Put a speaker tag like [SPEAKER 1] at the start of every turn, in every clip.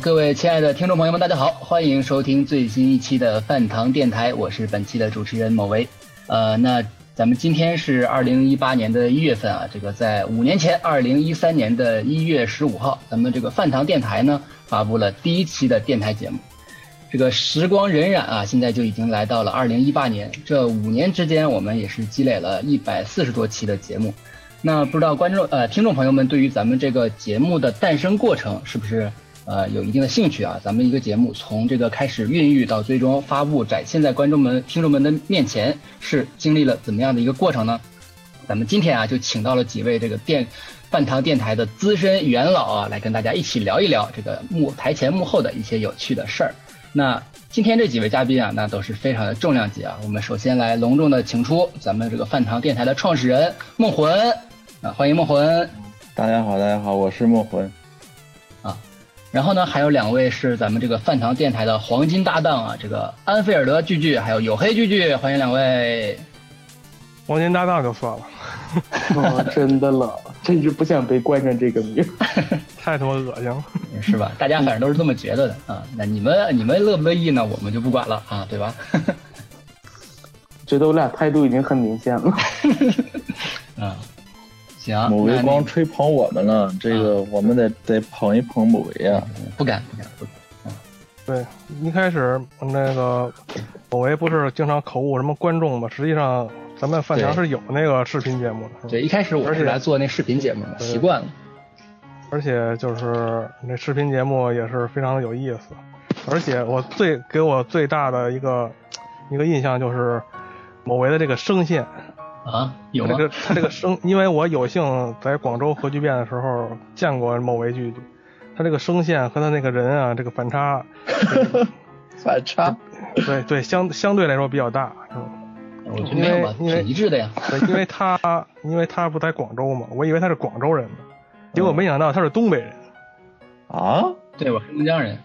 [SPEAKER 1] 各位亲爱的听众朋友们，大家好，欢迎收听最新一期的饭堂电台，我是本期的主持人某维。呃，那咱们今天是二零一八年的一月份啊，这个在五年前，二零一三年的一月十五号，咱们这个饭堂电台呢发布了第一期的电台节目。这个时光荏苒啊，现在就已经来到了二零一八年，这五年之间，我们也是积累了一百四十多期的节目。那不知道观众呃听众朋友们对于咱们这个节目的诞生过程是不是呃有一定的兴趣啊？咱们一个节目从这个开始孕育到最终发布展现在观众们听众们的面前，是经历了怎么样的一个过程呢？咱们今天啊就请到了几位这个电饭堂电台的资深元老啊，来跟大家一起聊一聊这个幕台前幕后的一些有趣的事儿。那今天这几位嘉宾啊，那都是非常的重量级啊。我们首先来隆重的请出咱们这个饭堂电台的创始人梦魂啊，欢迎梦魂。
[SPEAKER 2] 大家好，大家好，我是梦魂。
[SPEAKER 1] 啊，然后呢，还有两位是咱们这个饭堂电台的黄金搭档啊，这个安菲尔德聚聚，还有黝黑聚聚，欢迎两位。
[SPEAKER 3] 黄金搭档就算了，
[SPEAKER 4] 哦，真的了，真是不想被冠上这个名，
[SPEAKER 3] 太他妈恶心了，
[SPEAKER 1] 是吧？大家反正都是这么觉得的啊。那你们你们乐不乐意呢？我们就不管了啊，对吧？
[SPEAKER 4] 觉得我俩态度已经很明显了。
[SPEAKER 1] 嗯，行。
[SPEAKER 2] 某维光吹捧我们了，这个我们得得捧一捧某维啊。
[SPEAKER 1] 不敢不敢不敢。
[SPEAKER 3] 对，一开始那个某维不是经常口误什么观众嘛，实际上咱们饭堂是有那个视频节目的，
[SPEAKER 1] 对，一开始我是
[SPEAKER 3] 而且
[SPEAKER 1] 来做那视频节目的，习惯了。
[SPEAKER 3] 而且就是那视频节目也是非常的有意思，而且我最给我最大的一个一个印象就是某维的这个声线，
[SPEAKER 1] 啊，有吗
[SPEAKER 3] 这？个他这个声，因为我有幸在广州核聚变的时候见过某位剧剧，他这个声线和他那个人啊，这个反差，
[SPEAKER 2] 反差。
[SPEAKER 3] 对对，相相对来说比较大，是吧？
[SPEAKER 1] 我觉得没有吧，
[SPEAKER 3] 因为
[SPEAKER 1] 挺一致的呀。
[SPEAKER 3] 对，因为他因为他不在广州嘛，我以为他是广州人呢，结果没想到他是东北人，
[SPEAKER 2] 啊？
[SPEAKER 1] 对，我黑龙江人。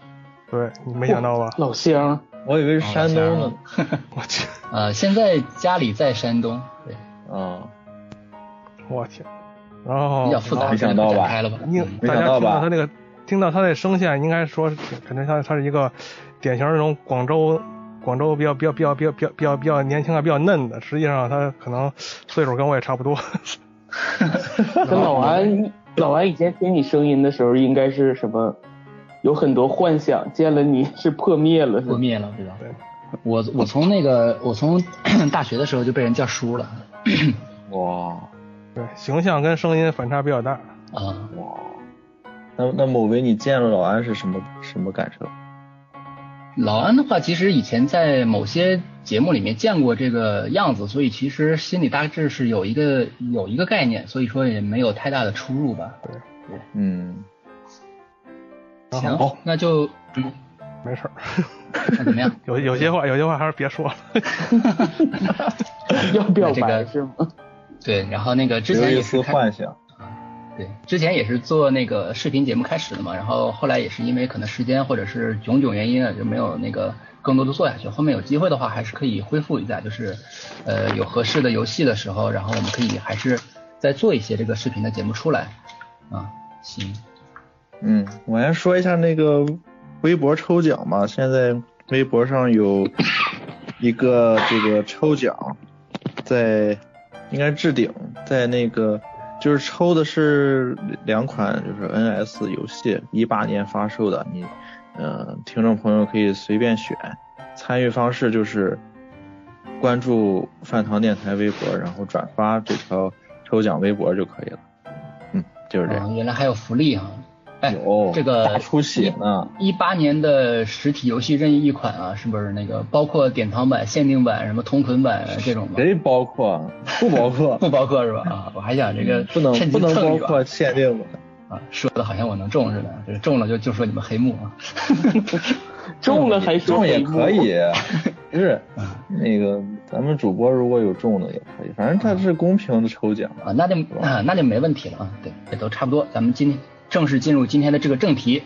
[SPEAKER 3] 对你没想到吧？
[SPEAKER 4] 老乡，
[SPEAKER 2] 我以为是山东呢。
[SPEAKER 3] 我去，
[SPEAKER 1] 呃，现在家里在山东，对，
[SPEAKER 2] 啊，
[SPEAKER 3] 我天，然后
[SPEAKER 1] 比较复杂，
[SPEAKER 2] 没想到吧
[SPEAKER 1] 这就不展开了吧？
[SPEAKER 3] 应
[SPEAKER 1] 嗯
[SPEAKER 3] 大家听到他那个听到他那声线，应该说是肯定他他是一个典型那种广州广州比较比较比较比较比较比较比较年轻啊比较嫩的，实际上他可能岁数跟我也差不多。
[SPEAKER 4] 跟 老安老安以前听你声音的时候，应该是什么？有很多幻想，见了你是破灭了，
[SPEAKER 1] 破灭了，对吧？
[SPEAKER 3] 对
[SPEAKER 1] 我我从那个我从 大学的时候就被人叫叔了
[SPEAKER 2] 哇
[SPEAKER 3] 对，形象跟声音反差比较大。
[SPEAKER 1] 啊。
[SPEAKER 2] 哇。那那某维，你见了老安是什么什么感受？
[SPEAKER 1] 老安的话，其实以前在某些节目里面见过这个样子，所以其实心里大致是有一个有一个概念，所以说也没有太大的出入吧。
[SPEAKER 2] 对嗯，
[SPEAKER 1] 行那就嗯，
[SPEAKER 3] 没事儿，
[SPEAKER 1] 那怎么样？
[SPEAKER 3] 有有些话有些话还是别说了。
[SPEAKER 4] 要表
[SPEAKER 1] 这个
[SPEAKER 4] 白是吗？
[SPEAKER 1] 对，然后那个之前也是
[SPEAKER 2] 幻想。
[SPEAKER 1] 对，之前也是做那个视频节目开始的嘛，然后后来也是因为可能时间或者是种种原因啊，就没有那个更多的做下去。后面有机会的话，还是可以恢复一下，就是呃有合适的游戏的时候，然后我们可以还是再做一些这个视频的节目出来啊。行，
[SPEAKER 2] 嗯，我先说一下那个微博抽奖嘛，现在微博上有一个这个抽奖，在应该置顶，在那个就是抽的是两款就是 NS 游戏，一八年发售的，你呃听众朋友可以随便选，参与方式就是关注饭堂电台微博，然后转发这条抽奖微博就可以了，嗯，就是这样。
[SPEAKER 1] 原来还有福利哈、哎，
[SPEAKER 2] 有
[SPEAKER 1] 这个
[SPEAKER 2] 出血呢。
[SPEAKER 1] 一八年的实体游戏任意一款啊，是不是那个包括典藏版、限定版、什么同捆版这种吗？
[SPEAKER 2] 谁包括？不包括，
[SPEAKER 1] 不包括是吧？啊，我还想这个
[SPEAKER 2] 不能不能包括限定的。
[SPEAKER 1] 啊，说的好像我能中似的，就是中了就就说你们黑幕啊。
[SPEAKER 4] 中了还说
[SPEAKER 2] 中也可以，不是那个咱们主播如果有中的也可以，反正它是公平的抽奖。
[SPEAKER 1] 啊，那就啊那就没问题了啊，对，也都差不多。咱们今天正式进入今天的这个正题，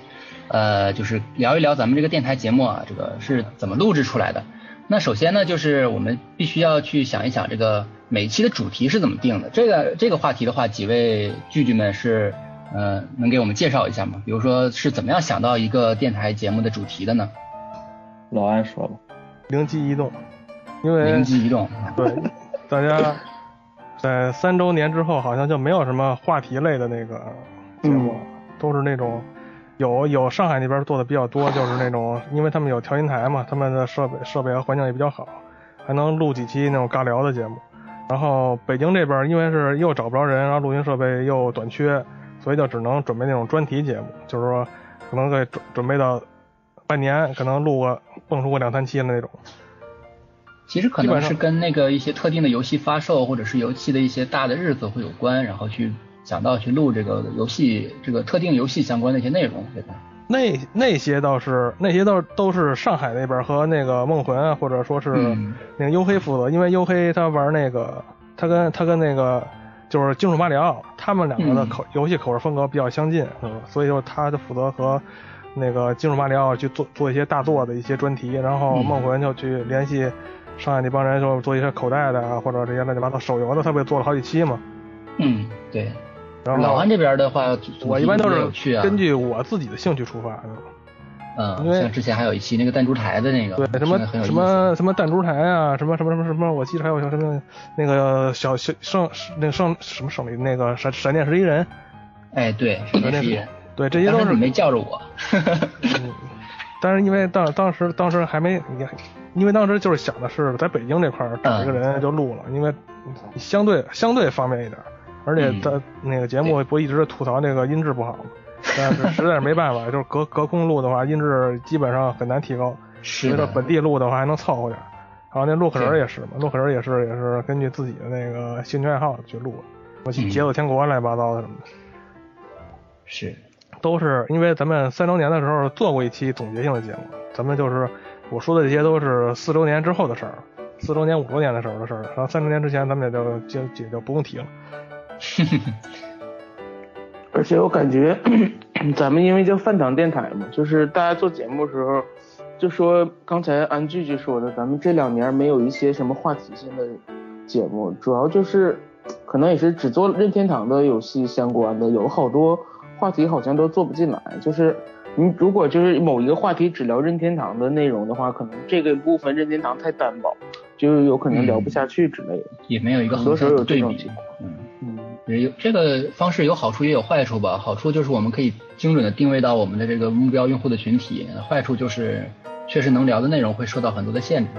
[SPEAKER 1] 呃，就是聊一聊咱们这个电台节目啊，这个是怎么录制出来的。那首先呢，就是我们必须要去想一想这个每期的主题是怎么定的。这个这个话题的话，几位聚聚们是呃，能给我们介绍一下吗？比如说是怎么样想到一个电台节目的主题的呢？
[SPEAKER 2] 老安说吧。
[SPEAKER 3] 灵机一动，因为
[SPEAKER 1] 灵机一动，
[SPEAKER 3] 对，大家在三周年之后，好像就没有什么话题类的那个节目，都是那种有有上海那边做的比较多，就是那种，因为他们有调音台嘛，他们的设备设备和环境也比较好，还能录几期那种尬聊的节目。然后北京这边因为是又找不着人，然后录音设备又短缺，所以就只能准备那种专题节目，就是说可能给准准备到半年，可能录个蹦出个两三期的那种。
[SPEAKER 1] 其实可能是跟那个一些特定的游戏发售，或者是游戏的一些大的日子会有关，然后去想到去录这个游戏这个特定游戏相关的一些内容，对吧？
[SPEAKER 3] 那那些倒是那些都都是上海那边和那个梦魂啊，或者说是那个黝黑负责，因为黝黑他玩那个，他跟他跟那个就是金属马里奥，他们两个的口游戏口味风格比较相近，嗯，所以就他就负责和那个金属马里奥去做做一些大作的一些专题，然后梦魂就去联系。上海那帮人就做一些口袋的啊，或者这些乱七八糟手游的，他不也做了好几期嘛？
[SPEAKER 1] 嗯，对。
[SPEAKER 3] 然后
[SPEAKER 1] 老安这边的话，
[SPEAKER 3] 我一般都是根据我自己的兴趣出发。
[SPEAKER 1] 嗯，像之前还有一期那个弹珠台的那个，
[SPEAKER 3] 对，什么什么什么弹珠台啊，什么什么什么什么，我记得还有像什么那个小小圣那个圣什么胜利那个闪闪电十一人。
[SPEAKER 1] 哎，对，闪电十一人。
[SPEAKER 3] 对，这些都是
[SPEAKER 1] 你没叫着我。
[SPEAKER 3] 但是因为当当时当时还没你。因为当时就是想的是在北京这块找一个人就录了，因为相对相对方便一点，而且他那个节目不一直吐槽那个音质不好吗？但是实在是没办法，就是隔隔空录的话，音质基本上很难提高。
[SPEAKER 1] 是
[SPEAKER 3] 的。本地录的话还能凑合点。然后那洛克人也是嘛，洛克人也是也是根据自己的那个兴趣爱好去录，我去节奏天国乱七八糟的什么的。
[SPEAKER 1] 是。
[SPEAKER 3] 都是因为咱们三周年的时候做过一期总结性的节目，咱们就是。我说的这些都是四周年之后的事儿，四周年、五周年的时候的事儿然后三周年之前，咱们也就就也就不用提了。
[SPEAKER 4] 而且我感觉，咱们因为叫饭堂电台嘛，就是大家做节目的时候，就说刚才安句句说的，咱们这两年没有一些什么话题性的节目，主要就是可能也是只做任天堂的游戏相关的，有好多话题好像都做不进来，就是。你如果就是某一个话题只聊任天堂的内容的话，可能这个部分任天堂太单薄，就有可能聊不下去之类的。
[SPEAKER 1] 也没有一个
[SPEAKER 4] 很多时候有
[SPEAKER 1] 这种情况嗯，有这个方式有好处也有坏处吧。好处就是我们可以精准的定位到我们的这个目标用户的群体，坏处就是确实能聊的内容会受到很多的限制。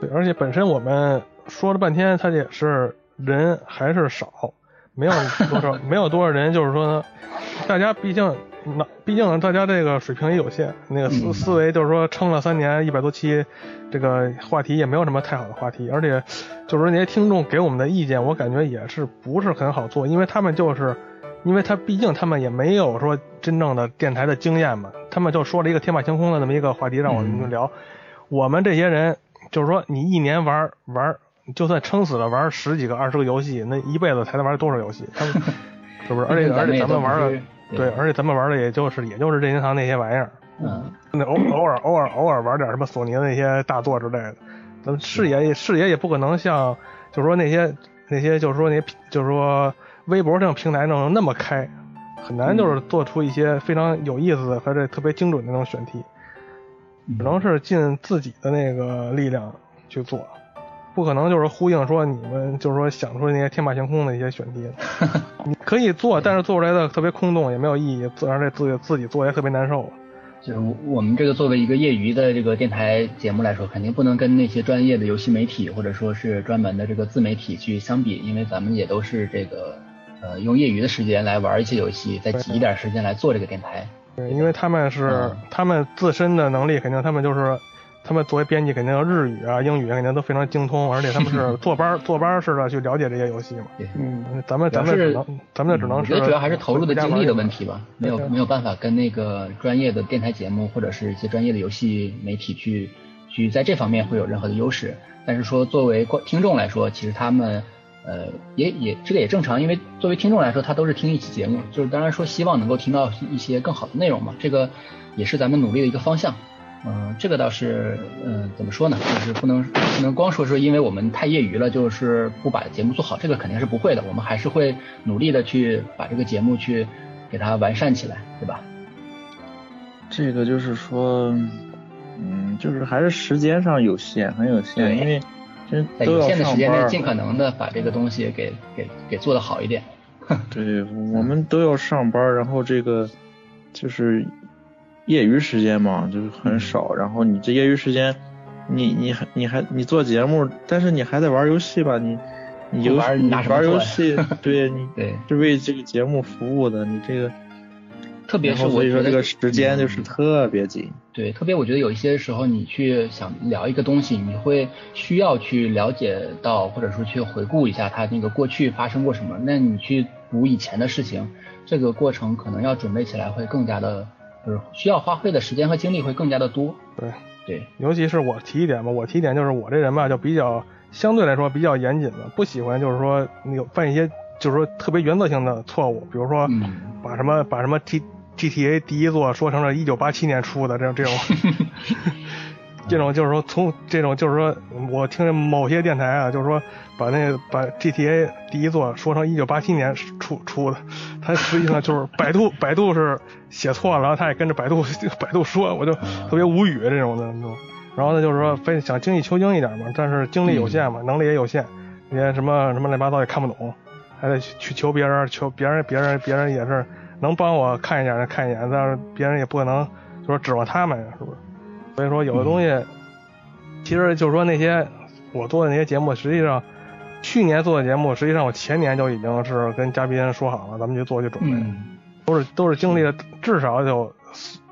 [SPEAKER 3] 对，而且本身我们说了半天，他也是人还是少，没有多少，没有多少人，就是说大家毕竟。那毕竟大家这个水平也有限，那个思思维就是说撑了三年一百多期，这个话题也没有什么太好的话题，而且就是说那些听众给我们的意见，我感觉也是不是很好做，因为他们就是，因为他毕竟他们也没有说真正的电台的经验嘛，他们就说了一个天马行空的那么一个话题让我们聊，我们这些人就是说你一年玩玩，就算撑死了玩十几个二十个游戏，那一辈子才能玩多少游戏？他们 是不是？而且而且咱们玩的。对，而且咱们玩的也就是也就是任天堂那些玩意儿，嗯，那偶偶尔偶尔偶尔玩点什么索尼的那些大作之类的，咱们视野视野也不可能像，就是说那些那些就是说那就是说微博这种平台那种那么开，很难就是做出一些非常有意思的和这特别精准的那种选题，只能是尽自己的那个力量去做。不可能就是呼应说你们就是说想出那些天马行空的一些选题，你可以做，但是做出来的特别空洞，也没有意义，自然这自己自己做也特别难受。
[SPEAKER 1] 就是我们这个作为一个业余的这个电台节目来说，肯定不能跟那些专业的游戏媒体或者说是专门的这个自媒体去相比，因为咱们也都是这个呃用业余的时间来玩一些游戏，再挤一点时间来做这个电台。
[SPEAKER 3] 对，因为他们是他们自身的能力，肯定他们就是。他们作为编辑，肯定日语啊、英语肯定都非常精通，而且他们是 坐班坐班似的去了解这些游戏嘛。嗯，咱们咱们只能咱们只能是。
[SPEAKER 1] 主要还是投入的精力的问题吧，没有没有办法跟那个专业的电台节目或者是一些专业的游戏媒体去去在这方面会有任何的优势。但是说作为观听众来说，其实他们呃也也这个也正常，因为作为听众来说，他都是听一期节目，就是当然说希望能够听到一些更好的内容嘛，这个也是咱们努力的一个方向。嗯，这个倒是，嗯，怎么说呢？就是不能不能光说说，因为我们太业余了，就是不把节目做好，这个肯定是不会的。我们还是会努力的去把这个节目去给它完善起来，对吧？
[SPEAKER 2] 这个就是说，嗯，就是还是时间上有限，很有限，因为
[SPEAKER 1] 在有限的时间内，尽可能的把这个东西给给给做的好一点。
[SPEAKER 2] 对，我们都要上班，然后这个就是业余时间嘛，就是很少。然后你这业余时间，你你还你还你做节目，但是你还在玩游戏吧？你你游
[SPEAKER 1] 玩
[SPEAKER 2] 玩游戏，对你
[SPEAKER 1] 对
[SPEAKER 2] 是为这个节目服务的，你这个
[SPEAKER 1] 特别是我
[SPEAKER 2] 觉得这个时间就是特别紧。
[SPEAKER 1] 对，特别我觉得有一些时候你去想聊一个东西，你会需要去了解到，或者说去回顾一下它那个过去发生过什么。那你去读以前的事情，这个过程可能要准备起来会更加的，就是需要花费的时间和精力会更加的多。
[SPEAKER 3] 对
[SPEAKER 1] 对，
[SPEAKER 3] 尤其是我提一点吧，我提一点就是我这人吧就比较相对来说比较严谨的，不喜欢就是说有犯一些就是说特别原则性的错误，比如说把什么把什么 T。GTA 第一座说成了一九八七年出的，这种这 种，这种就是说从这种就是说我听某些电台啊，就是说把那把 GTA 第一座说成一九八七年出出的，他实际上就是百度百度是写错了，然后他也跟着百度 百度说，我就特别无语这种的，然后呢就是说非想精益求精一点嘛，但是精力有限嘛，能力也有限，连什么什么乱七八糟也看不懂，还得去求别人，求别人别人别人也是。能帮我看一眼的看一眼，但是别人也不可能就说指望他们，是不是？所以说有的东西，其实就是说那些我做的那些节目，实际上去年做的节目，实际上我前年就已经是跟嘉宾说好了，咱们去做去准备，都是都是经历了至少有，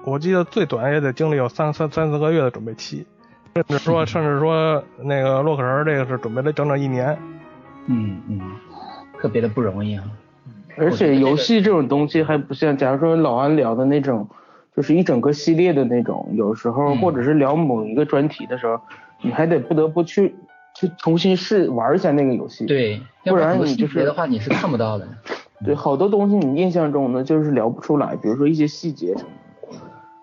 [SPEAKER 3] 我记得最短也得经历有三三三四个月的准备期，甚至说甚至说那个洛克人这个是准备了整整一年，
[SPEAKER 1] 嗯嗯，特别的不容易啊。
[SPEAKER 4] 而且游戏这种东西还不像，假如说老安聊的那种，就是一整个系列的那种，有时候或者是聊某一个专题的时候，你还得不得不去去重新试玩一下那个游戏。
[SPEAKER 1] 对，
[SPEAKER 4] 不然你就是
[SPEAKER 1] 的话你是看不到的。
[SPEAKER 4] 对，好多东西你印象中呢就是聊不出来，比如说一些细节什么的。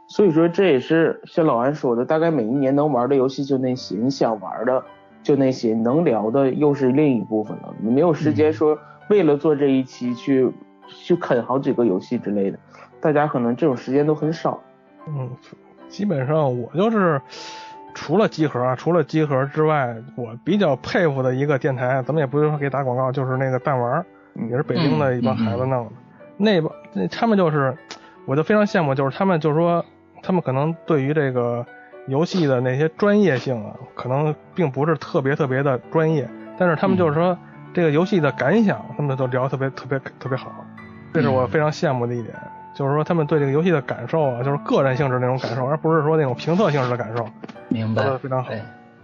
[SPEAKER 4] 所以说这也是像老安说的，大概每一年能玩的游戏就那些，你想玩的就那些，能聊的又是另一部分了，你没有时间说。为了做这一期去去啃好几个游戏之类的，大家可能这种时间都很少。
[SPEAKER 3] 嗯，基本上我就是除了集合，除了集合之外，我比较佩服的一个电台，咱们也不是说给打广告，就是那个弹丸，也是北京的一帮孩子弄的。那帮那他们就是，我就非常羡慕，就是他们就是说，他们可能对于这个游戏的那些专业性啊，可能并不是特别特别的专业，但是他们就是说。这个游戏的感想，他们都聊特别特别特别好，这是我非常羡慕的一点。就是说，他们对这个游戏的感受啊，就是个人性质那种感受，而不是说那种评测性质的感受。
[SPEAKER 1] 明白，
[SPEAKER 3] 非常好。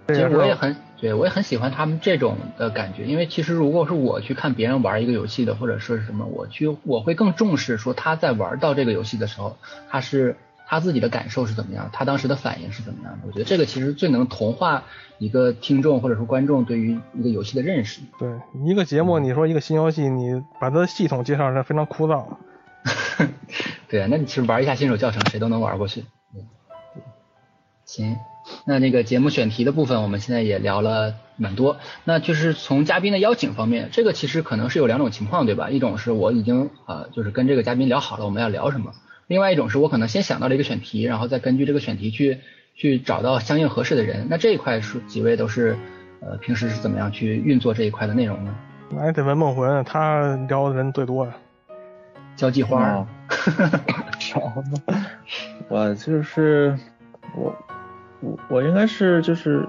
[SPEAKER 1] 其实我也很，对我也很喜欢他们这种的感觉，因为其实如果是我去看别人玩一个游戏的，或者说是什么，我去我会更重视说他在玩到这个游戏的时候，他是。他自己的感受是怎么样？他当时的反应是怎么样的？我觉得这个其实最能同化一个听众或者说观众对于一个游戏的认识。
[SPEAKER 3] 对，一个节目你说一个新游戏，你把它的系统介绍的非常枯燥。
[SPEAKER 1] 对啊，那你其实玩一下新手教程，谁都能玩过去。行，那那个节目选题的部分，我们现在也聊了蛮多。那就是从嘉宾的邀请方面，这个其实可能是有两种情况，对吧？一种是我已经啊，就是跟这个嘉宾聊好了我们要聊什么。另外一种是我可能先想到了一个选题，然后再根据这个选题去去找到相应合适的人。那这一块是几位都是呃平时是怎么样去运作这一块的内容呢？
[SPEAKER 3] 那得问梦魂，他聊的人最多。
[SPEAKER 1] 交际花。
[SPEAKER 2] 少吗？我就是我我我应该是就是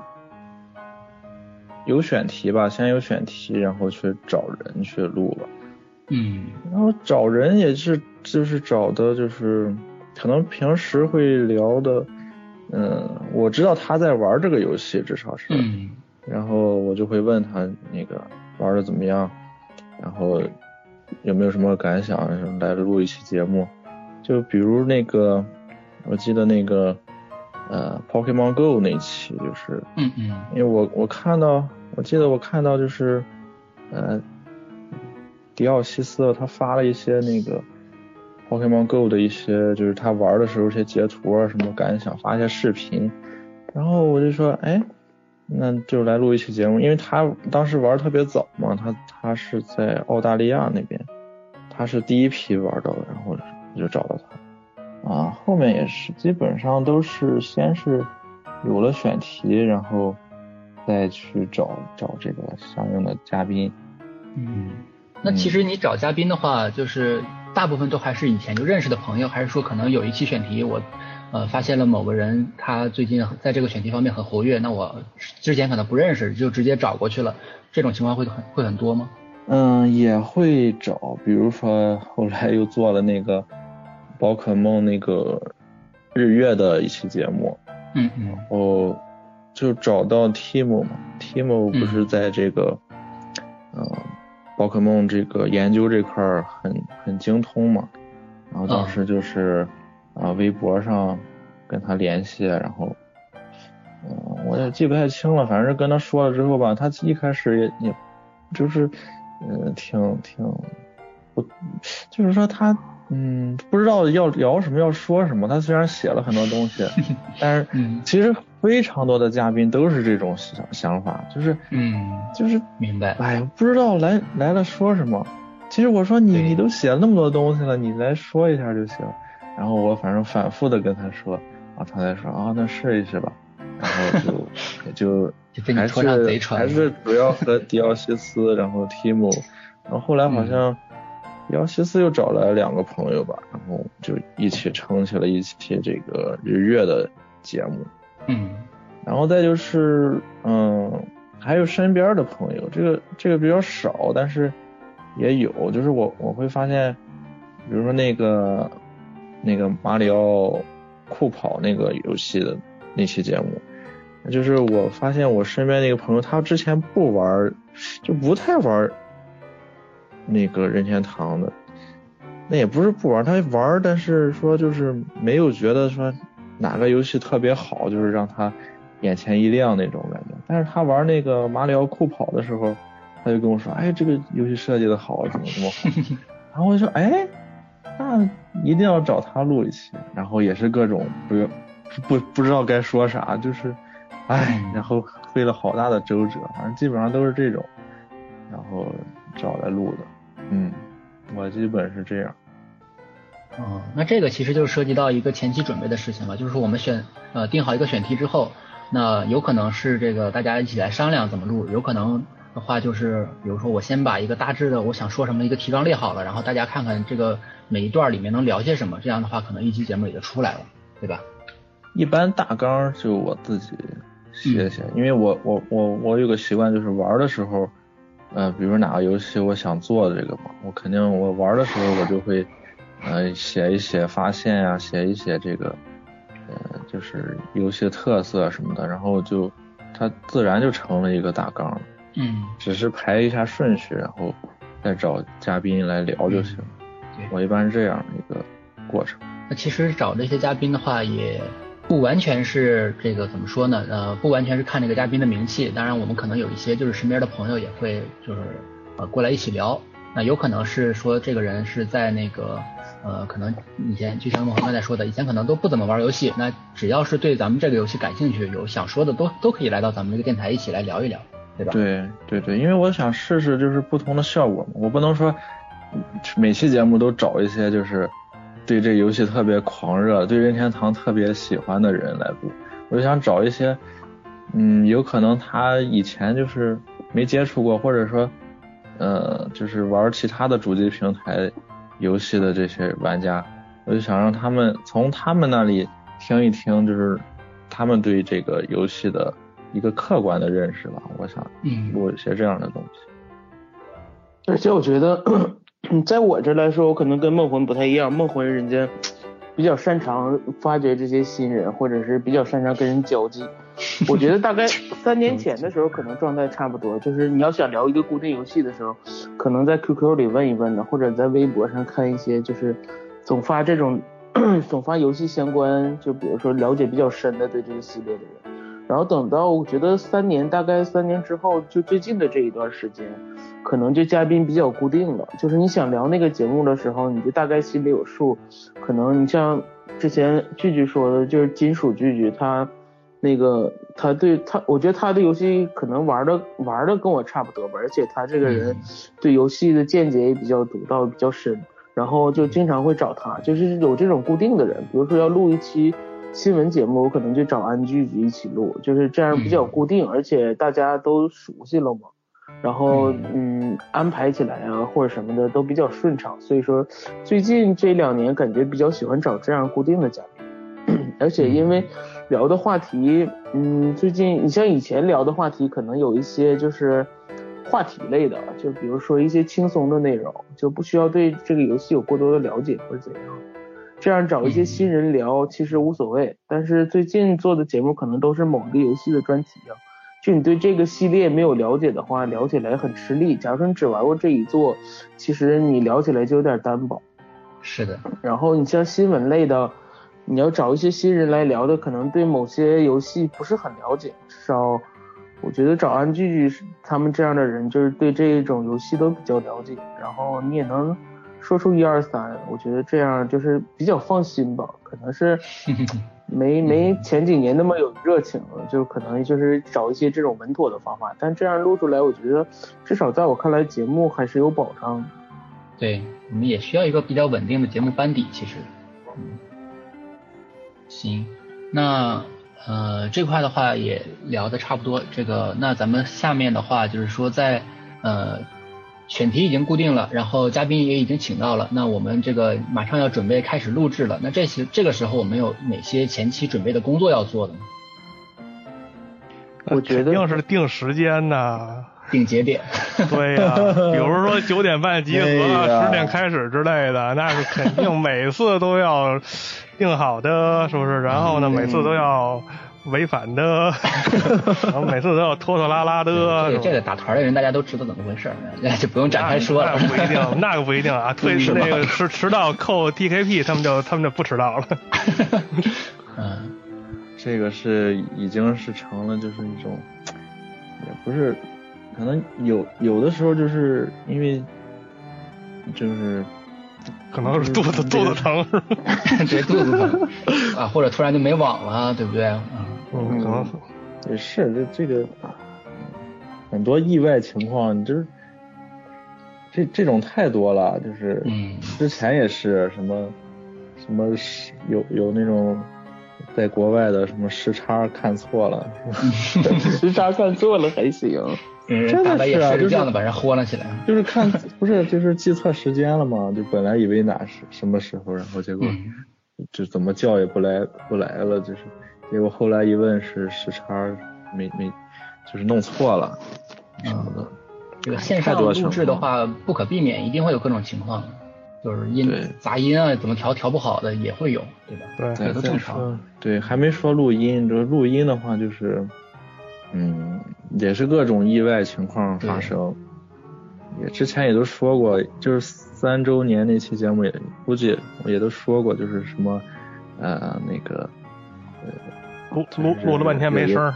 [SPEAKER 2] 有选题吧，先有选题，然后去找人去录吧。
[SPEAKER 1] 嗯，
[SPEAKER 2] 然后找人也是，就是找的，就是可能平时会聊的，嗯，我知道他在玩这个游戏，至少是，
[SPEAKER 1] 嗯，
[SPEAKER 2] 然后我就会问他那个玩的怎么样，然后有没有什么感想，来录一期节目，就比如那个，我记得那个，呃，Pokemon Go 那期就是，
[SPEAKER 1] 嗯嗯，
[SPEAKER 2] 因为我我看到，我记得我看到就是，呃。迪奥西斯他发了一些那个 Pokemon Go 的一些，就是他玩的时候一些截图啊，什么感想，发一些视频。然后我就说，哎，那就来录一期节目，因为他当时玩特别早嘛，他他是在澳大利亚那边，他是第一批玩到的，然后就找到他。啊，后面也是基本上都是先是有了选题，然后再去找找这个相应的嘉宾。
[SPEAKER 1] 嗯，那其实你找嘉宾的话，就是大部分都还是以前就认识的朋友，还是说可能有一期选题我呃发现了某个人他最近在这个选题方面很活跃，那我之前可能不认识，就直接找过去了，这种情况会很会很多吗？
[SPEAKER 2] 嗯，也会找，比如说后来又做了那个宝可梦那个日月的一期节目，
[SPEAKER 1] 嗯嗯，
[SPEAKER 2] 然后就找到 Timo 嘛，Timo 不是在这个嗯宝可梦这个研究这块儿很很精通嘛，然后当时就是啊微博上跟他联系，然后嗯我也记不太清了，反正跟他说了之后吧，他一开始也也就是。嗯，挺挺不，就是说他嗯不知道要聊什么要说什么。他虽然写了很多东西，但是其实非常多的嘉宾都是这种想想法，就是
[SPEAKER 1] 嗯
[SPEAKER 2] 就是
[SPEAKER 1] 明白。
[SPEAKER 2] 哎，不知道来来了说什么。其实我说你你都写了那么多东西了，你来说一下就行。然后我反正反复的跟他说，啊，他才说啊那试一试吧。然后就 就。还是还是主要和迪奥西斯，然后提姆，然后后来好像迪奥西斯又找来两个朋友吧，然后就一起撑起了一期这个日月的节目。
[SPEAKER 1] 嗯，
[SPEAKER 2] 然后再就是嗯，还有身边的朋友，这个这个比较少，但是也有，就是我我会发现，比如说那个那个马里奥酷跑那个游戏的那期节目。就是我发现我身边那个朋友，他之前不玩，就不太玩那个任天堂的。那也不是不玩，他玩，但是说就是没有觉得说哪个游戏特别好，就是让他眼前一亮那种感觉。但是他玩那个马里奥酷跑的时候，他就跟我说：“哎，这个游戏设计的好，怎么怎么好。” 然后我就说：“哎，那一定要找他录一期。”然后也是各种不不不知道该说啥，就是。唉，然后费了好大的周折，反正基本上都是这种，然后找来录的，嗯，我基本是这样。
[SPEAKER 1] 哦，那这个其实就涉及到一个前期准备的事情了，就是说我们选呃定好一个选题之后，那有可能是这个大家一起来商量怎么录，有可能的话就是比如说我先把一个大致的我想说什么一个提纲列好了，然后大家看看这个每一段里面能聊些什么，这样的话可能一期节目也就出来了，对吧？
[SPEAKER 2] 一般大纲就我自己。写写，因为我我我我有个习惯，就是玩的时候，呃，比如哪个游戏我想做这个嘛，我肯定我玩的时候我就会，呃，写一写发现呀，写一写这个，呃，就是游戏的特色什么的，然后就它自然就成了一个大纲了。
[SPEAKER 1] 嗯。
[SPEAKER 2] 只是排一下顺序，然后再找嘉宾来聊就行。我一般是这样的一个过程。
[SPEAKER 1] 那其实找这些嘉宾的话也。不完全是这个怎么说呢？呃，不完全是看这个嘉宾的名气，当然我们可能有一些就是身边的朋友也会就是呃过来一起聊。那有可能是说这个人是在那个呃可能以前就像孟恒刚才说的，以前可能都不怎么玩游戏，那只要是对咱们这个游戏感兴趣，有想说的都都可以来到咱们这个电台一起来聊一聊，对？
[SPEAKER 2] 对对对，因为我想试试就是不同的效果嘛，我不能说每期节目都找一些就是。对这游戏特别狂热，对任天堂特别喜欢的人来录，我就想找一些，嗯，有可能他以前就是没接触过，或者说，呃，就是玩其他的主机平台游戏的这些玩家，我就想让他们从他们那里听一听，就是他们对这个游戏的一个客观的认识吧。我想录一些这样的东西。
[SPEAKER 4] 而且我觉得。在我这来说，我可能跟梦魂不太一样。梦魂人家比较擅长发掘这些新人，或者是比较擅长跟人交际。我觉得大概三年前的时候，可能状态差不多。就是你要想聊一个固定游戏的时候，可能在 QQ 里问一问的，或者在微博上看一些，就是总发这种 总发游戏相关，就比如说了解比较深的对这个系列的人。然后等到我觉得三年，大概三年之后，就最近的这一段时间。可能就嘉宾比较固定了，就是你想聊那个节目的时候，你就大概心里有数。可能你像之前句句说的，就是金属句句，他那个他对他，我觉得他的游戏可能玩的玩的跟我差不多吧，而且他这个人对游戏的见解也比较独到，比较深。然后就经常会找他，就是有这种固定的人，比如说要录一期新闻节目，我可能就找安居居一起录，就是这样比较固定，而且大家都熟悉了嘛。然后嗯，安排起来啊或者什么的都比较顺畅，所以说最近这两年感觉比较喜欢找这样固定的嘉宾，而且因为聊的话题，嗯，最近你像以前聊的话题可能有一些就是话题类的，就比如说一些轻松的内容，就不需要对这个游戏有过多的了解或者怎样，这样找一些新人聊其实无所谓。但是最近做的节目可能都是某个游戏的专题啊。就你对这个系列没有了解的话，聊起来很吃力。假如说你只玩过这一座，其实你聊起来就有点单薄。
[SPEAKER 1] 是的。
[SPEAKER 4] 然后你像新闻类的，你要找一些新人来聊的，可能对某些游戏不是很了解。至少我觉得找安聚聚他们这样的人，就是对这种游戏都比较了解。然后你也能说出一二三，我觉得这样就是比较放心吧。可能是。没没前几年那么有热情了，就可能就是找一些这种稳妥的方法，但这样录出来，我觉得至少在我看来节目还是有保障。
[SPEAKER 1] 对，我们也需要一个比较稳定的节目班底，其实。嗯。行，那呃这块的话也聊的差不多，这个那咱们下面的话就是说在呃。选题已经固定了，然后嘉宾也已经请到了，那我们这个马上要准备开始录制了。那这些这个时候我们有哪些前期准备的工作要做的呢？
[SPEAKER 4] 我觉得
[SPEAKER 3] 定是定时间呐，
[SPEAKER 1] 定节点。
[SPEAKER 3] 对呀，比如说九点半集合，十点开始之类的，那是肯定每次都要定好的，是不是？然后呢，每次都要。违反的，然后每次都要拖拖拉拉的。
[SPEAKER 1] 这个这个打团的人大家都知道怎么回事，那 就不用展开说了。
[SPEAKER 3] 那不一定，那个不一定啊。退 那个迟迟到扣 DKP，他们就他们就不迟到了。
[SPEAKER 1] 嗯，
[SPEAKER 2] 这个是已经是成了就是一种，也不是，可能有有的时候就是因为就是。
[SPEAKER 3] 可能是肚子肚子疼，
[SPEAKER 1] 对肚子疼啊，或者突然就没网了，对不对？
[SPEAKER 3] 嗯，可能
[SPEAKER 2] 也是这这个很多意外情况，就是这这种太多了，就是
[SPEAKER 1] 嗯，
[SPEAKER 2] 之前也是什么什么有有那种在国外的什么时差看错了，
[SPEAKER 4] 时差看错了还行。
[SPEAKER 2] 真的是啊，
[SPEAKER 1] 就是把人豁了起来，
[SPEAKER 2] 就是看不是就是记错时间了嘛？就本来以为哪是什么时候，然后结果就怎么叫也不来不来了，就是结果后来一问是时差没没就是弄错了什么的。
[SPEAKER 1] 这个线上录制的话不可避免，一定会有各种情况，就是音杂音啊怎么调调不好的也会有，对吧？
[SPEAKER 3] 对，
[SPEAKER 1] 都正常。
[SPEAKER 2] 对，还没说录音，这录音的话就是嗯。也是各种意外情况发生，也之前也都说过，就是三周年那期节目也估计也都说过，就是什么呃那个呃
[SPEAKER 3] 录录录了半天没声，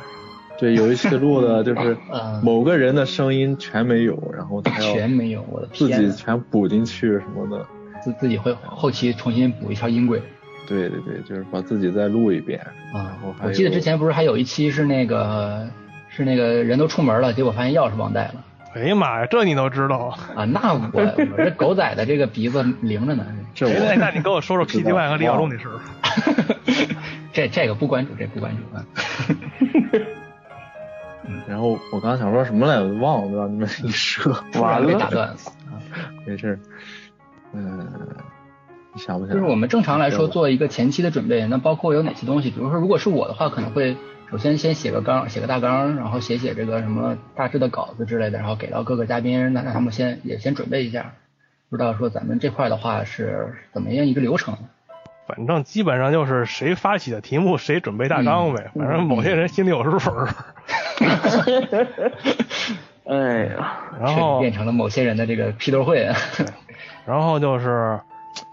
[SPEAKER 2] 对，有一期录的就是 某个人的声音全没有，然后他要
[SPEAKER 1] 全没有，我的
[SPEAKER 2] 自己全补进去什么的，
[SPEAKER 1] 自自己会后期重新补一条音轨，
[SPEAKER 2] 对对对，就是把自己再录一遍，然后
[SPEAKER 1] 我记得之前不是还有一期是那个。是那个人都出门了，结果发现钥匙忘带了。
[SPEAKER 3] 哎呀妈呀，这你都知道
[SPEAKER 1] 啊？那我我这狗仔的这个鼻子灵着呢。
[SPEAKER 2] 这
[SPEAKER 3] 那那你跟我说说 PDY 和李小龙的事。
[SPEAKER 1] 这这个不关注，这不关注啊。
[SPEAKER 2] 然后我刚刚想说什么来着，忘了，让你们一说，
[SPEAKER 1] 完了打断了。
[SPEAKER 2] 没事。嗯，你想不想？
[SPEAKER 1] 就是我们正常来说做一个前期的准备，那包括有哪些东西？比如说，如果是我的话，可能会。首先先写个纲，写个大纲，然后写写这个什么大致的稿子之类的，然后给到各个嘉宾，那让他们先也先准备一下。不知道说咱们这块的话是怎么样一个流程？
[SPEAKER 3] 反正基本上就是谁发起的题目，谁准备大纲呗。反正某些人心里有数。
[SPEAKER 4] 哎呀，
[SPEAKER 3] 然后
[SPEAKER 1] 变成了某些人的这个批斗会。
[SPEAKER 3] 然后就是。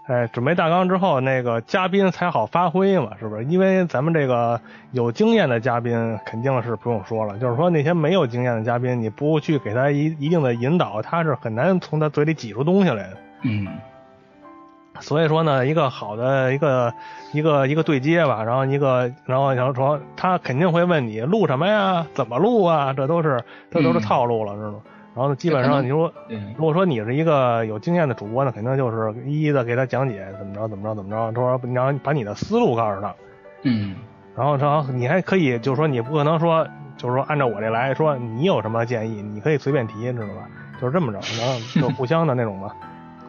[SPEAKER 3] 哎，准备大纲之后，那个嘉宾才好发挥嘛，是不是？因为咱们这个有经验的嘉宾肯定是不用说了，就是说那些没有经验的嘉宾，你不去给他一一定的引导，他是很难从他嘴里挤出东西来的。
[SPEAKER 1] 嗯。
[SPEAKER 3] 所以说呢，一个好的一个一个一个对接吧，然后一个然后然后说他肯定会问你录什么呀，怎么录啊，这都是这都是套路了，知道吗？然后呢，基本上你说，如果说你是一个有经验的主播呢，肯定就是一一的给他讲解怎么着怎么着怎么着，说你要把你的思路告诉他，
[SPEAKER 1] 嗯
[SPEAKER 3] 然后然后你还可以就是说你不可能说就是说按照我这来说，你有什么建议，你可以随便提，知道吧？就是这么着，然后就互相的那种嘛。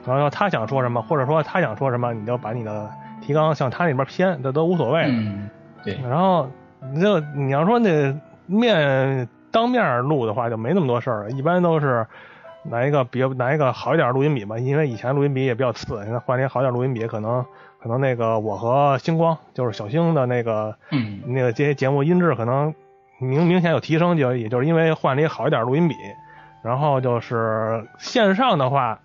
[SPEAKER 3] 然后他想说什么，或者说他想说什么，你就把你的提纲向他那边偏，这都无所谓。
[SPEAKER 1] 嗯，对，
[SPEAKER 3] 然后你就你要说那面当面录的话，就没那么多事儿了，一般都是拿一个比拿一个好一点录音笔吧，因为以前录音笔也比较次，现在换了一个好点录音笔，可能可能那个我和星光就是小星的那个
[SPEAKER 1] 嗯
[SPEAKER 3] 那个这些节目音质可能明明显有提升，就也就是因为换了一个好一点录音笔，然后就是线上的话。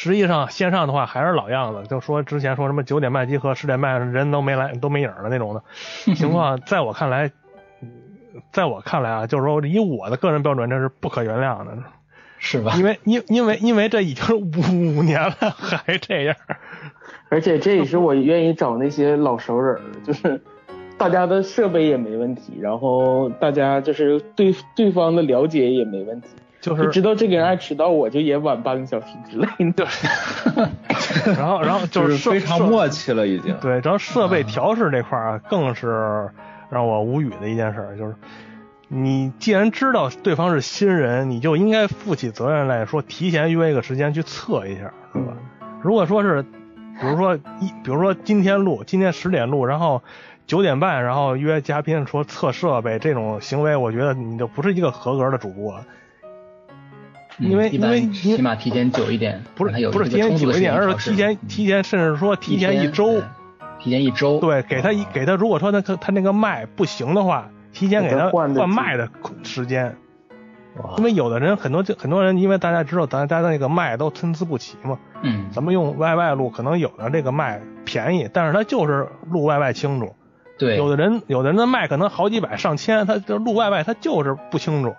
[SPEAKER 3] 实际上，线上的话还是老样子，就说之前说什么九点半集合，十点半人都没来，都没影儿的那种的。情况，在我看来，在我看来啊，就是说以我的个人标准，这是不可原谅的，
[SPEAKER 1] 是吧？
[SPEAKER 3] 因为因因为因为这已经五年了还这样，
[SPEAKER 4] 而且这也是我愿意找那些老熟人，就是大家的设备也没问题，然后大家就是对对方的了解也没问题，
[SPEAKER 3] 就
[SPEAKER 4] 就是知道这个人爱迟到，我就也晚半个小时之类的。
[SPEAKER 3] 然后然后
[SPEAKER 2] 就是
[SPEAKER 3] 设
[SPEAKER 2] 非常默契了，已经。
[SPEAKER 3] 对，然后设备调试这块儿啊，更是让我无语的一件事儿，就是你既然知道对方是新人，你就应该负起责任来说，提前约一个时间去测一下，是吧？如果说是，比如说一，比如说今天录，今天十点录，然后九点半，然后约嘉宾说测设备，这种行为，我觉得你就不是一个合格的主播。因为因为
[SPEAKER 1] 起码提前久一点，
[SPEAKER 3] 不是不是提前久一点，而是提前
[SPEAKER 1] 嗯
[SPEAKER 3] 提前，甚至说提前一周。
[SPEAKER 1] 提前一周，
[SPEAKER 3] 对，给他一给他，如果说他他他那个麦不行的话，提前给他
[SPEAKER 4] 换
[SPEAKER 3] 麦的时间，因为有的人很多就很多人，因为大家知道咱家的那个麦都参差不齐嘛，
[SPEAKER 1] 嗯，
[SPEAKER 3] 咱们用 YY 录，可能有的这个麦便宜，但是他就是录 YY 清楚，
[SPEAKER 1] 对，
[SPEAKER 3] 有的人有的人的麦可能好几百上千，他就录外外他就是不清楚。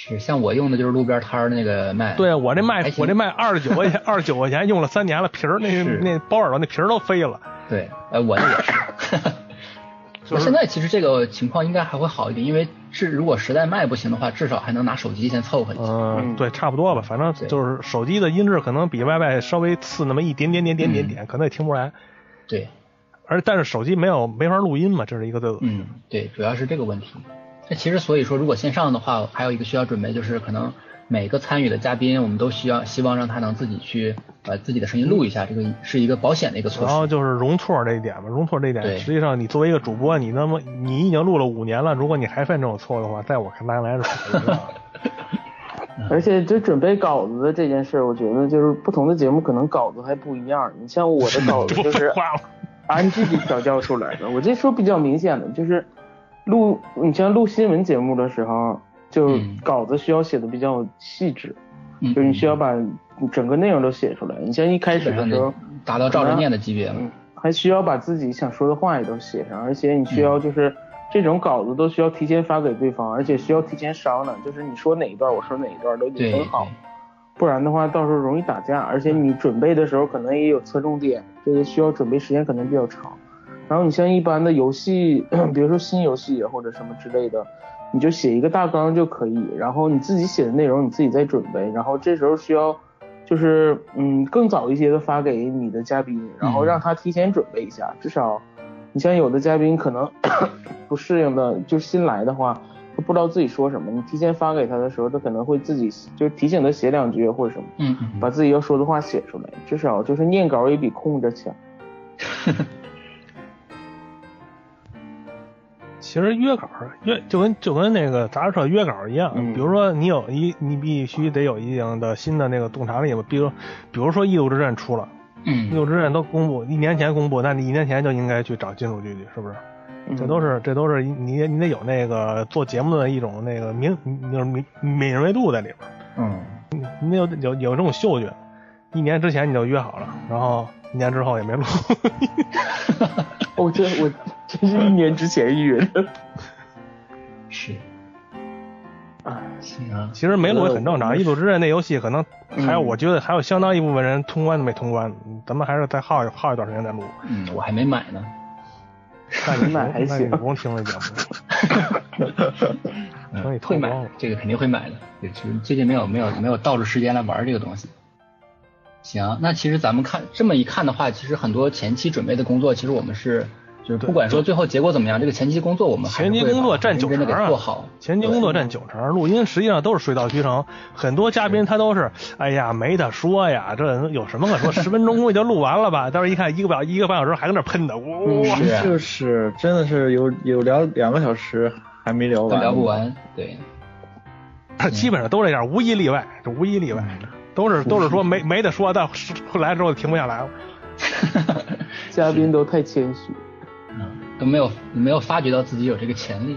[SPEAKER 1] 是像我用的就是路边摊儿的那个麦，
[SPEAKER 3] 对我这麦我这麦二十九块钱，二十九块钱用了三年了，皮儿那那包耳朵那皮儿都飞了。
[SPEAKER 1] 对，呃，我的也是。
[SPEAKER 3] 就是
[SPEAKER 1] 那现在其实这个情况应该还会好一点，因为是如果实在卖不行的话，至少还能拿手机先凑合一下。
[SPEAKER 3] 嗯，
[SPEAKER 4] 嗯
[SPEAKER 3] 对，差不多吧，反正就是手机的音质可能比 YY 稍微次那么一点点点点点点，可能也听不出来。
[SPEAKER 1] 对，
[SPEAKER 3] 而但是手机没有没法录音嘛，这是一个对的。
[SPEAKER 1] 嗯，对，主要是这个问题。那其实所以说，如果线上的话，还有一个需要准备，就是可能每个参与的嘉宾，我们都需要希望让他能自己去把自己的声音录一下，这个是一个保险的一个措施。
[SPEAKER 3] 然后就是容错这一点嘛，容错这一点，实际上你作为一个主播，你那么你已经录了五年了，如果你还犯这种错的话，在我看来是不可以的。
[SPEAKER 4] 而且就准备稿子的这件事儿，我觉得就是不同的节目可能稿子还不一样。你像我的稿子就是？按自己调教出来的。我这说比较明显的，就是录你像录新闻节目的时候，就
[SPEAKER 1] 嗯
[SPEAKER 4] 稿子需要写的比较细致，
[SPEAKER 1] 嗯，
[SPEAKER 4] 就是你需要把整个内容都写出来。你像一开始的时候，
[SPEAKER 1] 达到照着念的级别了。
[SPEAKER 4] 嗯，还需要把自己想说的话也都写上，而且你需要就是这种稿子都需要提前发给对方，而且需要提前商量，就是你说哪一段，我说哪一段都得
[SPEAKER 1] 对
[SPEAKER 4] 分好，不然的话到时候容易打架，而且你准备的时候可能也有侧重点，这个需要准备时间可能比较长。然后你像一般的游戏，比如说新游戏或者什么之类的，你就写一个大纲就可以，然后你自己写的内容你自己再准备，然后这时候需要就是嗯更早一些的发给你的嘉宾，然后让他提前准备一下，至少你像有的嘉宾可能 不适应的，就新来的话，他不知道自己说什么，你提前发给他的时候，他可能会自己就提醒他写两句或者什么，把自己要说的话写出来，至少就是念稿也比空着强。
[SPEAKER 3] 其实约稿约就跟就跟那个杂志社约稿一样，
[SPEAKER 4] 嗯
[SPEAKER 3] 比如说你有一你必须得有一定的新的那个洞察力嘛，比如比如说《异度之刃》出了，《异
[SPEAKER 1] 嗯
[SPEAKER 3] 度之刃》都公布一年前公布，那你一年前就应该去找金主剧去，是不是？这都是这都是你你得有那个做节目的一种那个敏就是敏敏锐度在里边，
[SPEAKER 1] 嗯，
[SPEAKER 3] 你得有有有这种嗅觉。一年之前你就约好了，然后一年之后也没录。
[SPEAKER 4] 哦，这我这是一年之前预约的。
[SPEAKER 1] 是，
[SPEAKER 4] 啊，
[SPEAKER 1] 行啊，
[SPEAKER 3] 其实没录也很正常，
[SPEAKER 4] 呃《
[SPEAKER 3] 异度之刃》那游戏可能还有，
[SPEAKER 4] 嗯
[SPEAKER 3] 我觉得还有相当一部分人通关都没通关，咱们还是再耗一耗一段时间再录。
[SPEAKER 1] 嗯，我还没买呢。
[SPEAKER 3] 那你
[SPEAKER 4] 买还行
[SPEAKER 3] 不用听这节目。可以
[SPEAKER 1] 会买。这个肯定会买的，对，只是最近没有没有没有倒出时间来玩这个东西。行，那其实咱们看这么一看的话，其实很多前期准备的工作，其实我们是就是不管说最后结果怎么样，这个前期工作我们
[SPEAKER 3] 前期工作占九成啊
[SPEAKER 1] 给做好。
[SPEAKER 3] 前期工作占九成，录音实际上都是水到渠成。很多嘉宾他都是，哎呀，没得说呀，这有什么可说？十分钟估计就录完了吧？到时候一看，一个半一个半小时还跟那喷呢，哇！
[SPEAKER 1] 是啊
[SPEAKER 2] 就是真的是有有聊两个小时还没聊
[SPEAKER 1] 都
[SPEAKER 2] 完，
[SPEAKER 1] 聊不完，对，
[SPEAKER 3] 基本上都这样，无一例外，这无一例外，都是都是说没没得说，但是来之后停不下来了。
[SPEAKER 4] 嘉宾都太谦虚。
[SPEAKER 1] 嗯，都没有没有发觉到自己有这个潜力。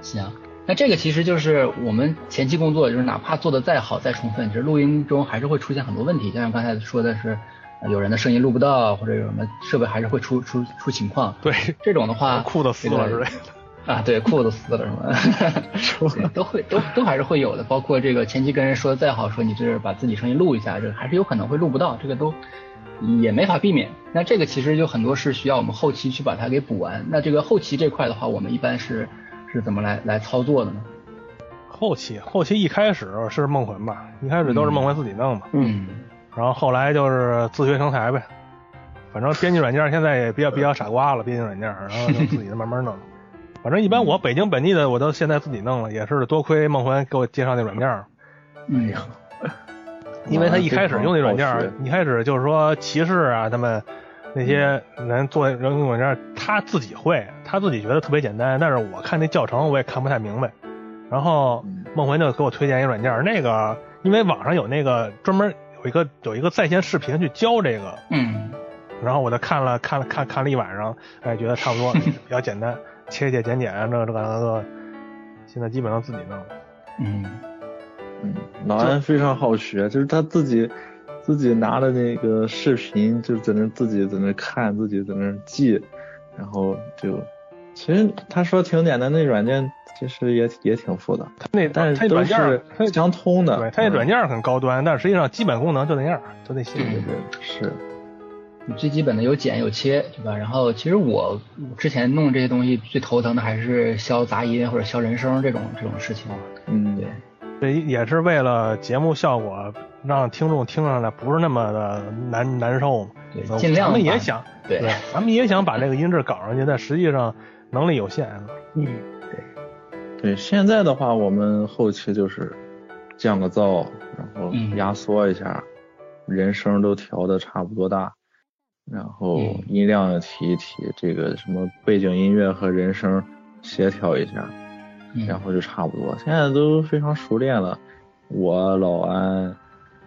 [SPEAKER 1] 行，那这个其实就是我们前期工作，就是哪怕做的再好再充分，其实录音中还是会出现很多问题，就像刚才说的是，呃有人的声音录不到，或者有什么设备还是会出出出情况。
[SPEAKER 3] 对，
[SPEAKER 1] 这种的话，
[SPEAKER 3] 裤子撕了之类的。
[SPEAKER 1] 啊，对，裤子撕了什么，对 都会都都还是会有的。包括这个前期跟人说的再好，说你这是把自己声音录一下，这还是有可能会录不到，这个都也没法避免。那这个其实就很多是需要我们后期去把它给补完。那这个后期这块的话，我们一般是是怎么来来操作的呢？
[SPEAKER 3] 后期后期一开始是梦魂吧，一开始都是梦魂自己弄嘛，
[SPEAKER 1] 嗯
[SPEAKER 3] 然后后来就是自学成才呗。反正编辑软件现在也比较比较傻瓜了，编辑软件，然后就自己慢慢弄。反正一般我北京本地的我都现在自己弄了，也是多亏梦魂给我介绍那软件，
[SPEAKER 1] 嗯，
[SPEAKER 3] 因为他一开始用那软件
[SPEAKER 2] 学，
[SPEAKER 3] 一开始就是说骑士啊他们那些人做人工软件，他自己会，他自己觉得特别简单，但是我看那教程我也看不太明白。然后梦魂就给我推荐一软件，那个因为网上有那个专门有一个有一个在线视频去教这个，
[SPEAKER 1] 嗯
[SPEAKER 3] 然后我就看了看了看看了一晚上，哎，觉得差不多 比较简单，切切剪剪这个这个那个，现在基本上自己弄。
[SPEAKER 1] 嗯
[SPEAKER 2] 嗯，老安非常好学，就是他自己自己拿的那个视频，就在那自己在那看，自己在那记，然后就其实他说挺简单，那软件其实也也挺复杂，
[SPEAKER 3] 他那
[SPEAKER 2] 但是都
[SPEAKER 3] 他软件
[SPEAKER 2] 是相通的。
[SPEAKER 3] 对他那软
[SPEAKER 2] 件，
[SPEAKER 3] 很高端，但是实际上基本功能就那样，就那些。
[SPEAKER 2] 对对对，是，
[SPEAKER 1] 你最基本的有剪有切，对吧？然后其实我之前弄这些东西最头疼的还是消杂音或者消人声这种这种事情。
[SPEAKER 2] 嗯，
[SPEAKER 1] 对，
[SPEAKER 3] 这也是为了节目效果，让听众听上来不是那么的难难受嘛。
[SPEAKER 1] 对
[SPEAKER 3] 呃
[SPEAKER 1] 尽量把
[SPEAKER 3] 咱们也想，
[SPEAKER 1] 对
[SPEAKER 3] 咱们也想把这个音质搞上去，但实际上能力有限。
[SPEAKER 1] 嗯，
[SPEAKER 2] 对，对现在的话，我们后期就是降个噪，然后
[SPEAKER 1] 嗯
[SPEAKER 2] 压缩一下，人声都调的差不多大，然后
[SPEAKER 1] 嗯
[SPEAKER 2] 音量也提一提，这个什么背景音乐和人声协调一下，
[SPEAKER 1] 嗯
[SPEAKER 2] 然后就差不多。现在都非常熟练了，我老安，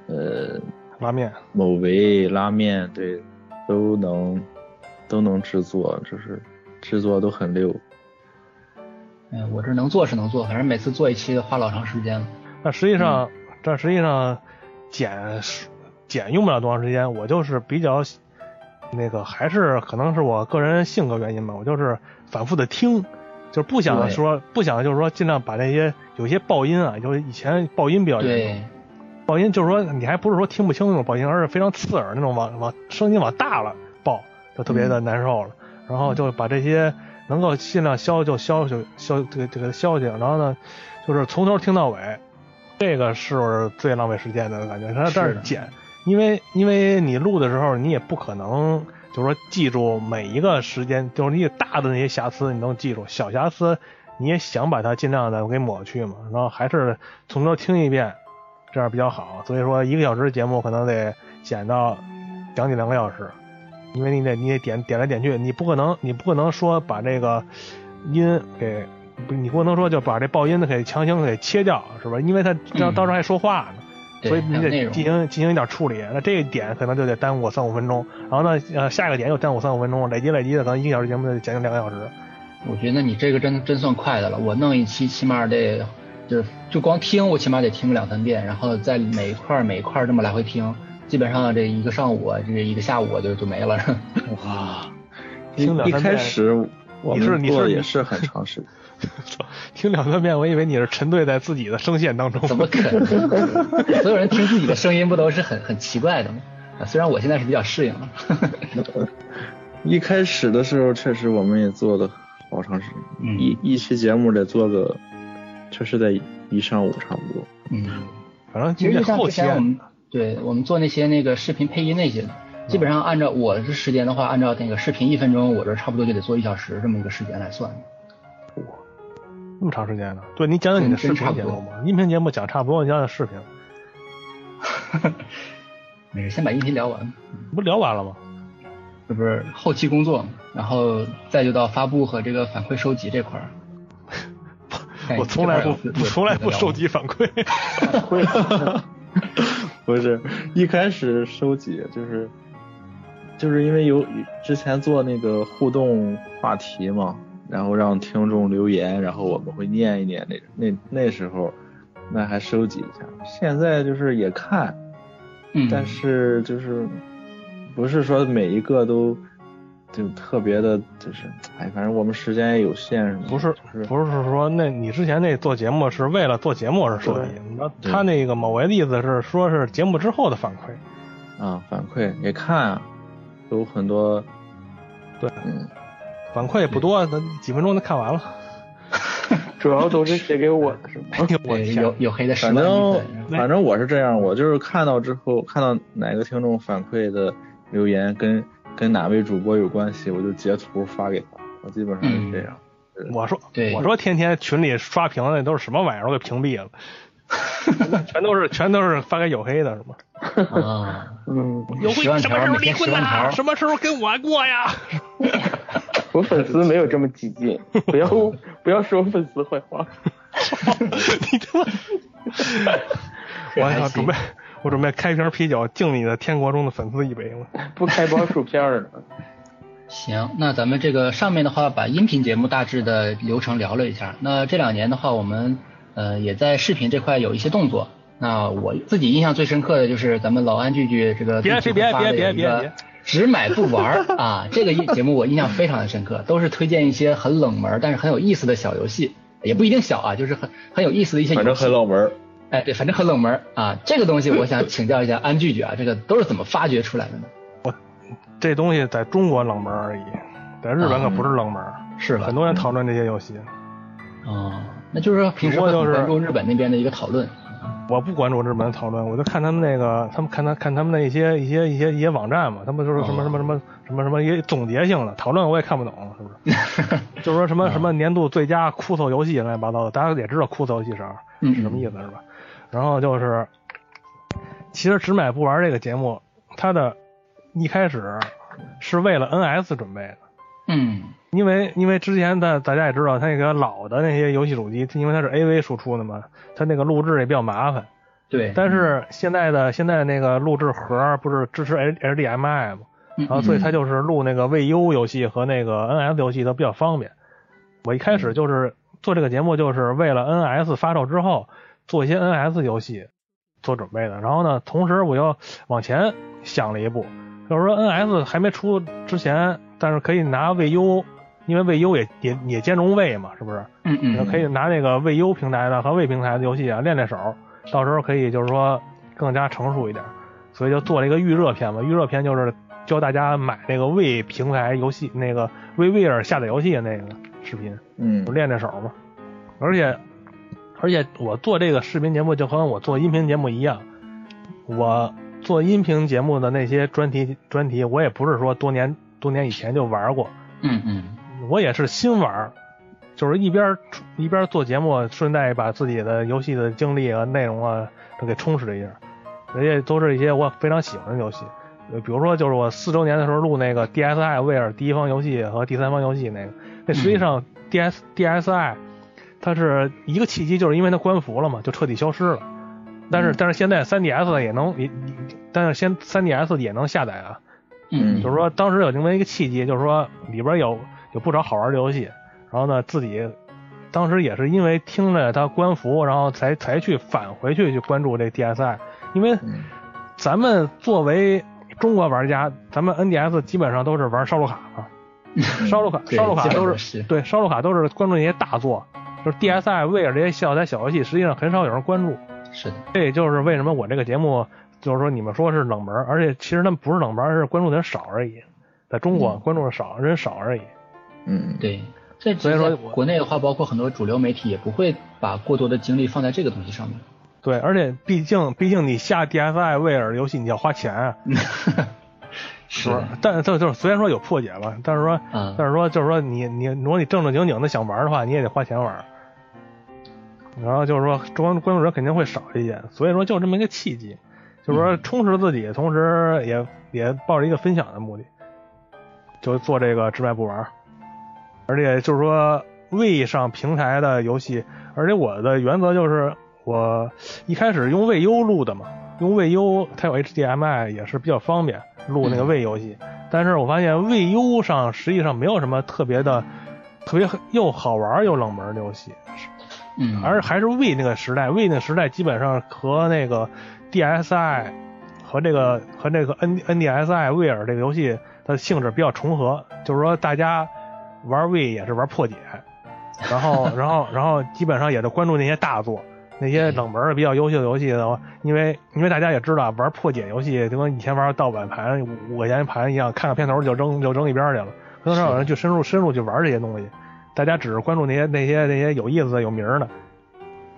[SPEAKER 2] 呃，
[SPEAKER 3] 拉面，
[SPEAKER 2] 某维拉面，对，都能都能制作，就是制作都很溜。
[SPEAKER 1] 嗯，我这能做是能做，反正每次做一期花老长时间了。
[SPEAKER 3] 但实际上，
[SPEAKER 1] 嗯
[SPEAKER 3] 这实际上剪剪用不了多长时间。我就是比较那个，还是可能是我个人性格原因吧，我就是反复的听，就是不想说不想就是说尽量把那些有些爆音啊，就是以前爆音比较严重。爆音就是说你还不是说听不清那种爆音，而是非常刺耳那种往往声音往大了爆，就特别的难受了。然后就把这些能够尽量消就消就消这个这个消去，然后呢，就是从头听到尾，这个是最浪费时间的感觉。它这
[SPEAKER 1] 是
[SPEAKER 3] 剪，因为因为你录的时候你也不可能就是说记住每一个时间，就是你大的那些瑕疵你能记住，小瑕疵你也想把它尽量的给抹去嘛，然后还是从头听一遍，这样比较好。所以说一个小时的节目可能得剪到将近两个小时，因为你得你得点点来点去，你不可能你不可能说把这个音给不你不能说就把这爆音的给强行给切掉，是吧？因为他到
[SPEAKER 1] 嗯
[SPEAKER 3] 到时候还说话呢。
[SPEAKER 1] 对
[SPEAKER 3] 所以你得进行进行一点处理，那这一点可能就得耽误我三五分钟，然后呢，呃，下一个点又耽误三五分钟，累积累积的可能一个小时节目就得将近两个小时。
[SPEAKER 1] 我觉得你这个真真算快的了。我弄一期起码得就是就光听，我起码得听个两三遍，然后在每一块每一块这么来回听，基本上这一个上午啊，这一个下午就就没了。
[SPEAKER 2] 哇，一一
[SPEAKER 3] 听两三遍
[SPEAKER 2] 开始我
[SPEAKER 3] 你是
[SPEAKER 2] 们
[SPEAKER 3] 你是
[SPEAKER 2] 做也是很长时间。
[SPEAKER 3] 听两三遍，我以为你是沉醉在自己的声线当中。
[SPEAKER 1] 怎么可能？所有人听自己的声音不都是很很奇怪的吗？啊，虽然我现在是比较适应了。
[SPEAKER 2] 一开始的时候，确实我们也做了好好长时间，
[SPEAKER 1] 嗯
[SPEAKER 2] 一一期节目得做个，确实得一上午差不多。
[SPEAKER 1] 嗯，
[SPEAKER 3] 反正
[SPEAKER 1] 其实
[SPEAKER 3] 后期
[SPEAKER 1] 之前我们对我们做那些那个视频配音那些，基本上按照我的时间的话，按照那个视频一分钟，我这差不多就得做一小时这么一个时间来算。
[SPEAKER 3] 那么长时间呢？对你讲讲你的视频节目吧，音频节目讲差不多，你讲讲视频，
[SPEAKER 1] 没事，先把音频聊完，
[SPEAKER 3] 不聊完了吗？
[SPEAKER 1] 这不是后期工作，然后再就到发布和这个反馈收集这块儿。哎
[SPEAKER 3] 我从来不
[SPEAKER 1] 这块儿有
[SPEAKER 3] 从来不收。集反馈。
[SPEAKER 4] 会
[SPEAKER 2] 不是一开始收集就是就是因为有之前做那个互动话题嘛，然后让听众留言，然后我们会念一念那那那时候那还收集一下，现在就是也看，
[SPEAKER 1] 嗯，
[SPEAKER 2] 但是就是不是说每一个都就特别的，就是哎，反正我们时间也有限，是吗？
[SPEAKER 3] 不是
[SPEAKER 2] 就是
[SPEAKER 3] 不是说那你之前那做节目是为了做节目而收集，你知道他那个某位的意思是说是节目之后的反馈，
[SPEAKER 2] 啊反馈也看啊，有很多
[SPEAKER 3] 对，
[SPEAKER 2] 嗯。
[SPEAKER 3] 反馈也不多，那几分钟就看完了。
[SPEAKER 4] 主要都是写给我的，是吗？
[SPEAKER 1] 有有黑的十
[SPEAKER 2] 反正反正我是这样，我就是看到之后，看到哪个听众反馈的留言跟跟哪位主播有关系，我就截图发给他，我基本上是这样。
[SPEAKER 3] 我说我说天天群里刷屏的那都是什么玩意儿，我给屏蔽了，全都是全都是发给有黑的是吗？
[SPEAKER 1] 啊，
[SPEAKER 4] 嗯，
[SPEAKER 3] 有黑什么时候离婚呐？什么时候跟我过呀？
[SPEAKER 4] 我粉丝没有这么激进，不要不要说粉丝坏话。
[SPEAKER 3] 你他妈！我
[SPEAKER 1] 还
[SPEAKER 3] 准备，我准备开瓶啤酒敬你的天国中的粉丝一杯了。
[SPEAKER 4] 不开包薯片儿了。
[SPEAKER 1] 行，那咱们这个上面的话，把音频节目大致的流程聊了一下。那这两年的话，我们呃也在视频这块有一些动作。那我自己印象最深刻的就是咱们老安句句这个
[SPEAKER 3] 别
[SPEAKER 1] 最近发的
[SPEAKER 3] 别别别
[SPEAKER 1] 有一个
[SPEAKER 3] 别别
[SPEAKER 1] 只买不玩儿啊，这个节目我印象非常的深刻，都是推荐一些很冷门但是很有意思的小游戏，也不一定小啊，就是很很有意思的一些游戏。
[SPEAKER 2] 反正很冷门儿，
[SPEAKER 1] 哎，对，反正很冷门啊。这个东西我想请教一下安拒绝啊，这个都是怎么发掘出来的呢？
[SPEAKER 3] 我这东西在中国冷门而已，在日本可不是冷门，
[SPEAKER 1] 是吧？
[SPEAKER 3] 很多人讨论这些游戏。
[SPEAKER 1] 哦，那就是说平时
[SPEAKER 3] 就是
[SPEAKER 1] 很关注日本那边的一个讨论。
[SPEAKER 3] 我不关注日本讨论，我就看他们那个，他们看他看他们那一些一些一些一些网站嘛，他们就是什么
[SPEAKER 1] 哦
[SPEAKER 3] 什么什么什么什么一些总结性的讨论，我也看不懂，是不是？就是说什么什么年度最佳酷搜游戏乱七八糟的，大家也知道酷搜游戏啥
[SPEAKER 1] 嗯
[SPEAKER 3] 是什么意思是吧？然后就是，其实只买不玩这个节目，它的一开始是为了 NS 准备的。
[SPEAKER 1] 嗯
[SPEAKER 3] 因为因为之前的大家也知道，它那个老的那些游戏主机，因为它是 AV 输出的嘛，它那个录制也比较麻烦。
[SPEAKER 1] 对，
[SPEAKER 3] 但是现在的现在那个录制盒不是支持 H HDMI 嘛，
[SPEAKER 1] 嗯
[SPEAKER 3] 然后所以它
[SPEAKER 1] 嗯
[SPEAKER 3] 就是录那个 VU 游戏和那个 NS 游戏都比较方便。我一开始就是做这个节目，就是为了 NS 发售之后做一些 NS 游戏做准备的。然后呢，同时我又往前想了一步，就是说 NS 还没出之前，但是可以拿 VU，因为 VU 也也也兼容 V 嘛，是不是？
[SPEAKER 1] 嗯嗯
[SPEAKER 3] 可以拿那个 VU 平台的和 V 平台的游戏啊练练手，到时候可以就是说更加成熟一点，所以就做了一个预热片嘛。预热片就是教大家买那个 V 平台游戏那个 VVR 下载游戏的那个视频，
[SPEAKER 2] 嗯
[SPEAKER 3] 就练练手嘛。而且而且我做这个视频节目就和我做音频节目一样，我做音频节目的那些专题专题，我也不是说多年多年以前就玩过，
[SPEAKER 1] 嗯嗯
[SPEAKER 3] 我也是新玩儿，就是一边儿一边儿做节目，顺带把自己的游戏的经历啊、内容啊都给充实了一下，人家都是一些我非常喜欢的游戏。呃，比如说就是我四周年的时候录那个 DSI 威尔第一方游戏和第三方游戏那个，那实际上 DS DSI 它是一个契机，就是因为它关服了嘛，就彻底消失了。但是但是现在 3DS 也能也，也但是先 3DS 也能下载啊，
[SPEAKER 1] 嗯，
[SPEAKER 3] 就是说当时有这么一个契机，就是说里边有有不少好玩的游戏，然后呢自己当时也是因为听了他官服，然后才才去返回去去关注这 DSI，因为
[SPEAKER 2] 嗯
[SPEAKER 3] 咱们作为中国玩家，咱们 NDS 基本上都是玩烧录卡嘛，烧录卡烧录卡都
[SPEAKER 1] 是
[SPEAKER 3] 是对烧录卡都是关注那些大作，就是 DSI 为了这些小台小游戏，实际上很少有人关注。
[SPEAKER 1] 是，
[SPEAKER 3] 这也就是为什么我这个节目就是说你们说是冷门，而且其实他们不是冷门，而是关注的人少而已。在中国关注的少人少而已。
[SPEAKER 2] 嗯，
[SPEAKER 1] 对，这
[SPEAKER 3] 所以说
[SPEAKER 1] 国内的话，包括很多主流媒体也不会把过多的精力放在这个东西上面。
[SPEAKER 3] 对，而且毕竟毕竟你下 DSi 威尔游戏你要花钱啊，
[SPEAKER 1] 是
[SPEAKER 3] 吧？但就就是虽然说有破解吧，但是说
[SPEAKER 1] 嗯
[SPEAKER 3] 但是说就是说你你如果你正正经经的想玩的话，你也得花钱玩。然后就是说关关注人肯定会少一些，所以说就这么一个契机，就是说充实自己，同时也也抱着一个分享的目的，就做这个直卖不玩。而且就是说位上平台的游戏，而且我的原则就是我一开始用位优录的嘛，用位优它有 HDMI 也是比较方便录那个位游戏，但是我发现位优上实际上没有什么特别的、特别又好玩又冷门的游戏，
[SPEAKER 1] 嗯，
[SPEAKER 3] 而还是 W 那个时代，W 那个时代基本上和那个 DSi 和这个和这个 N NDSi 威尔这个游戏的性质比较重合，就是说大家玩 V 也是玩破解，然后然后然后基本上也是关注那些大作。那些冷门的比较优秀的游戏的话，因为因为大家也知道玩破解游戏就跟以前玩盗版盘五五块钱盘一样，看看片头就扔就扔一边去了，很少有人去深入深入去玩这些东西。大家只是关注那些那些那些有意思的、有名的。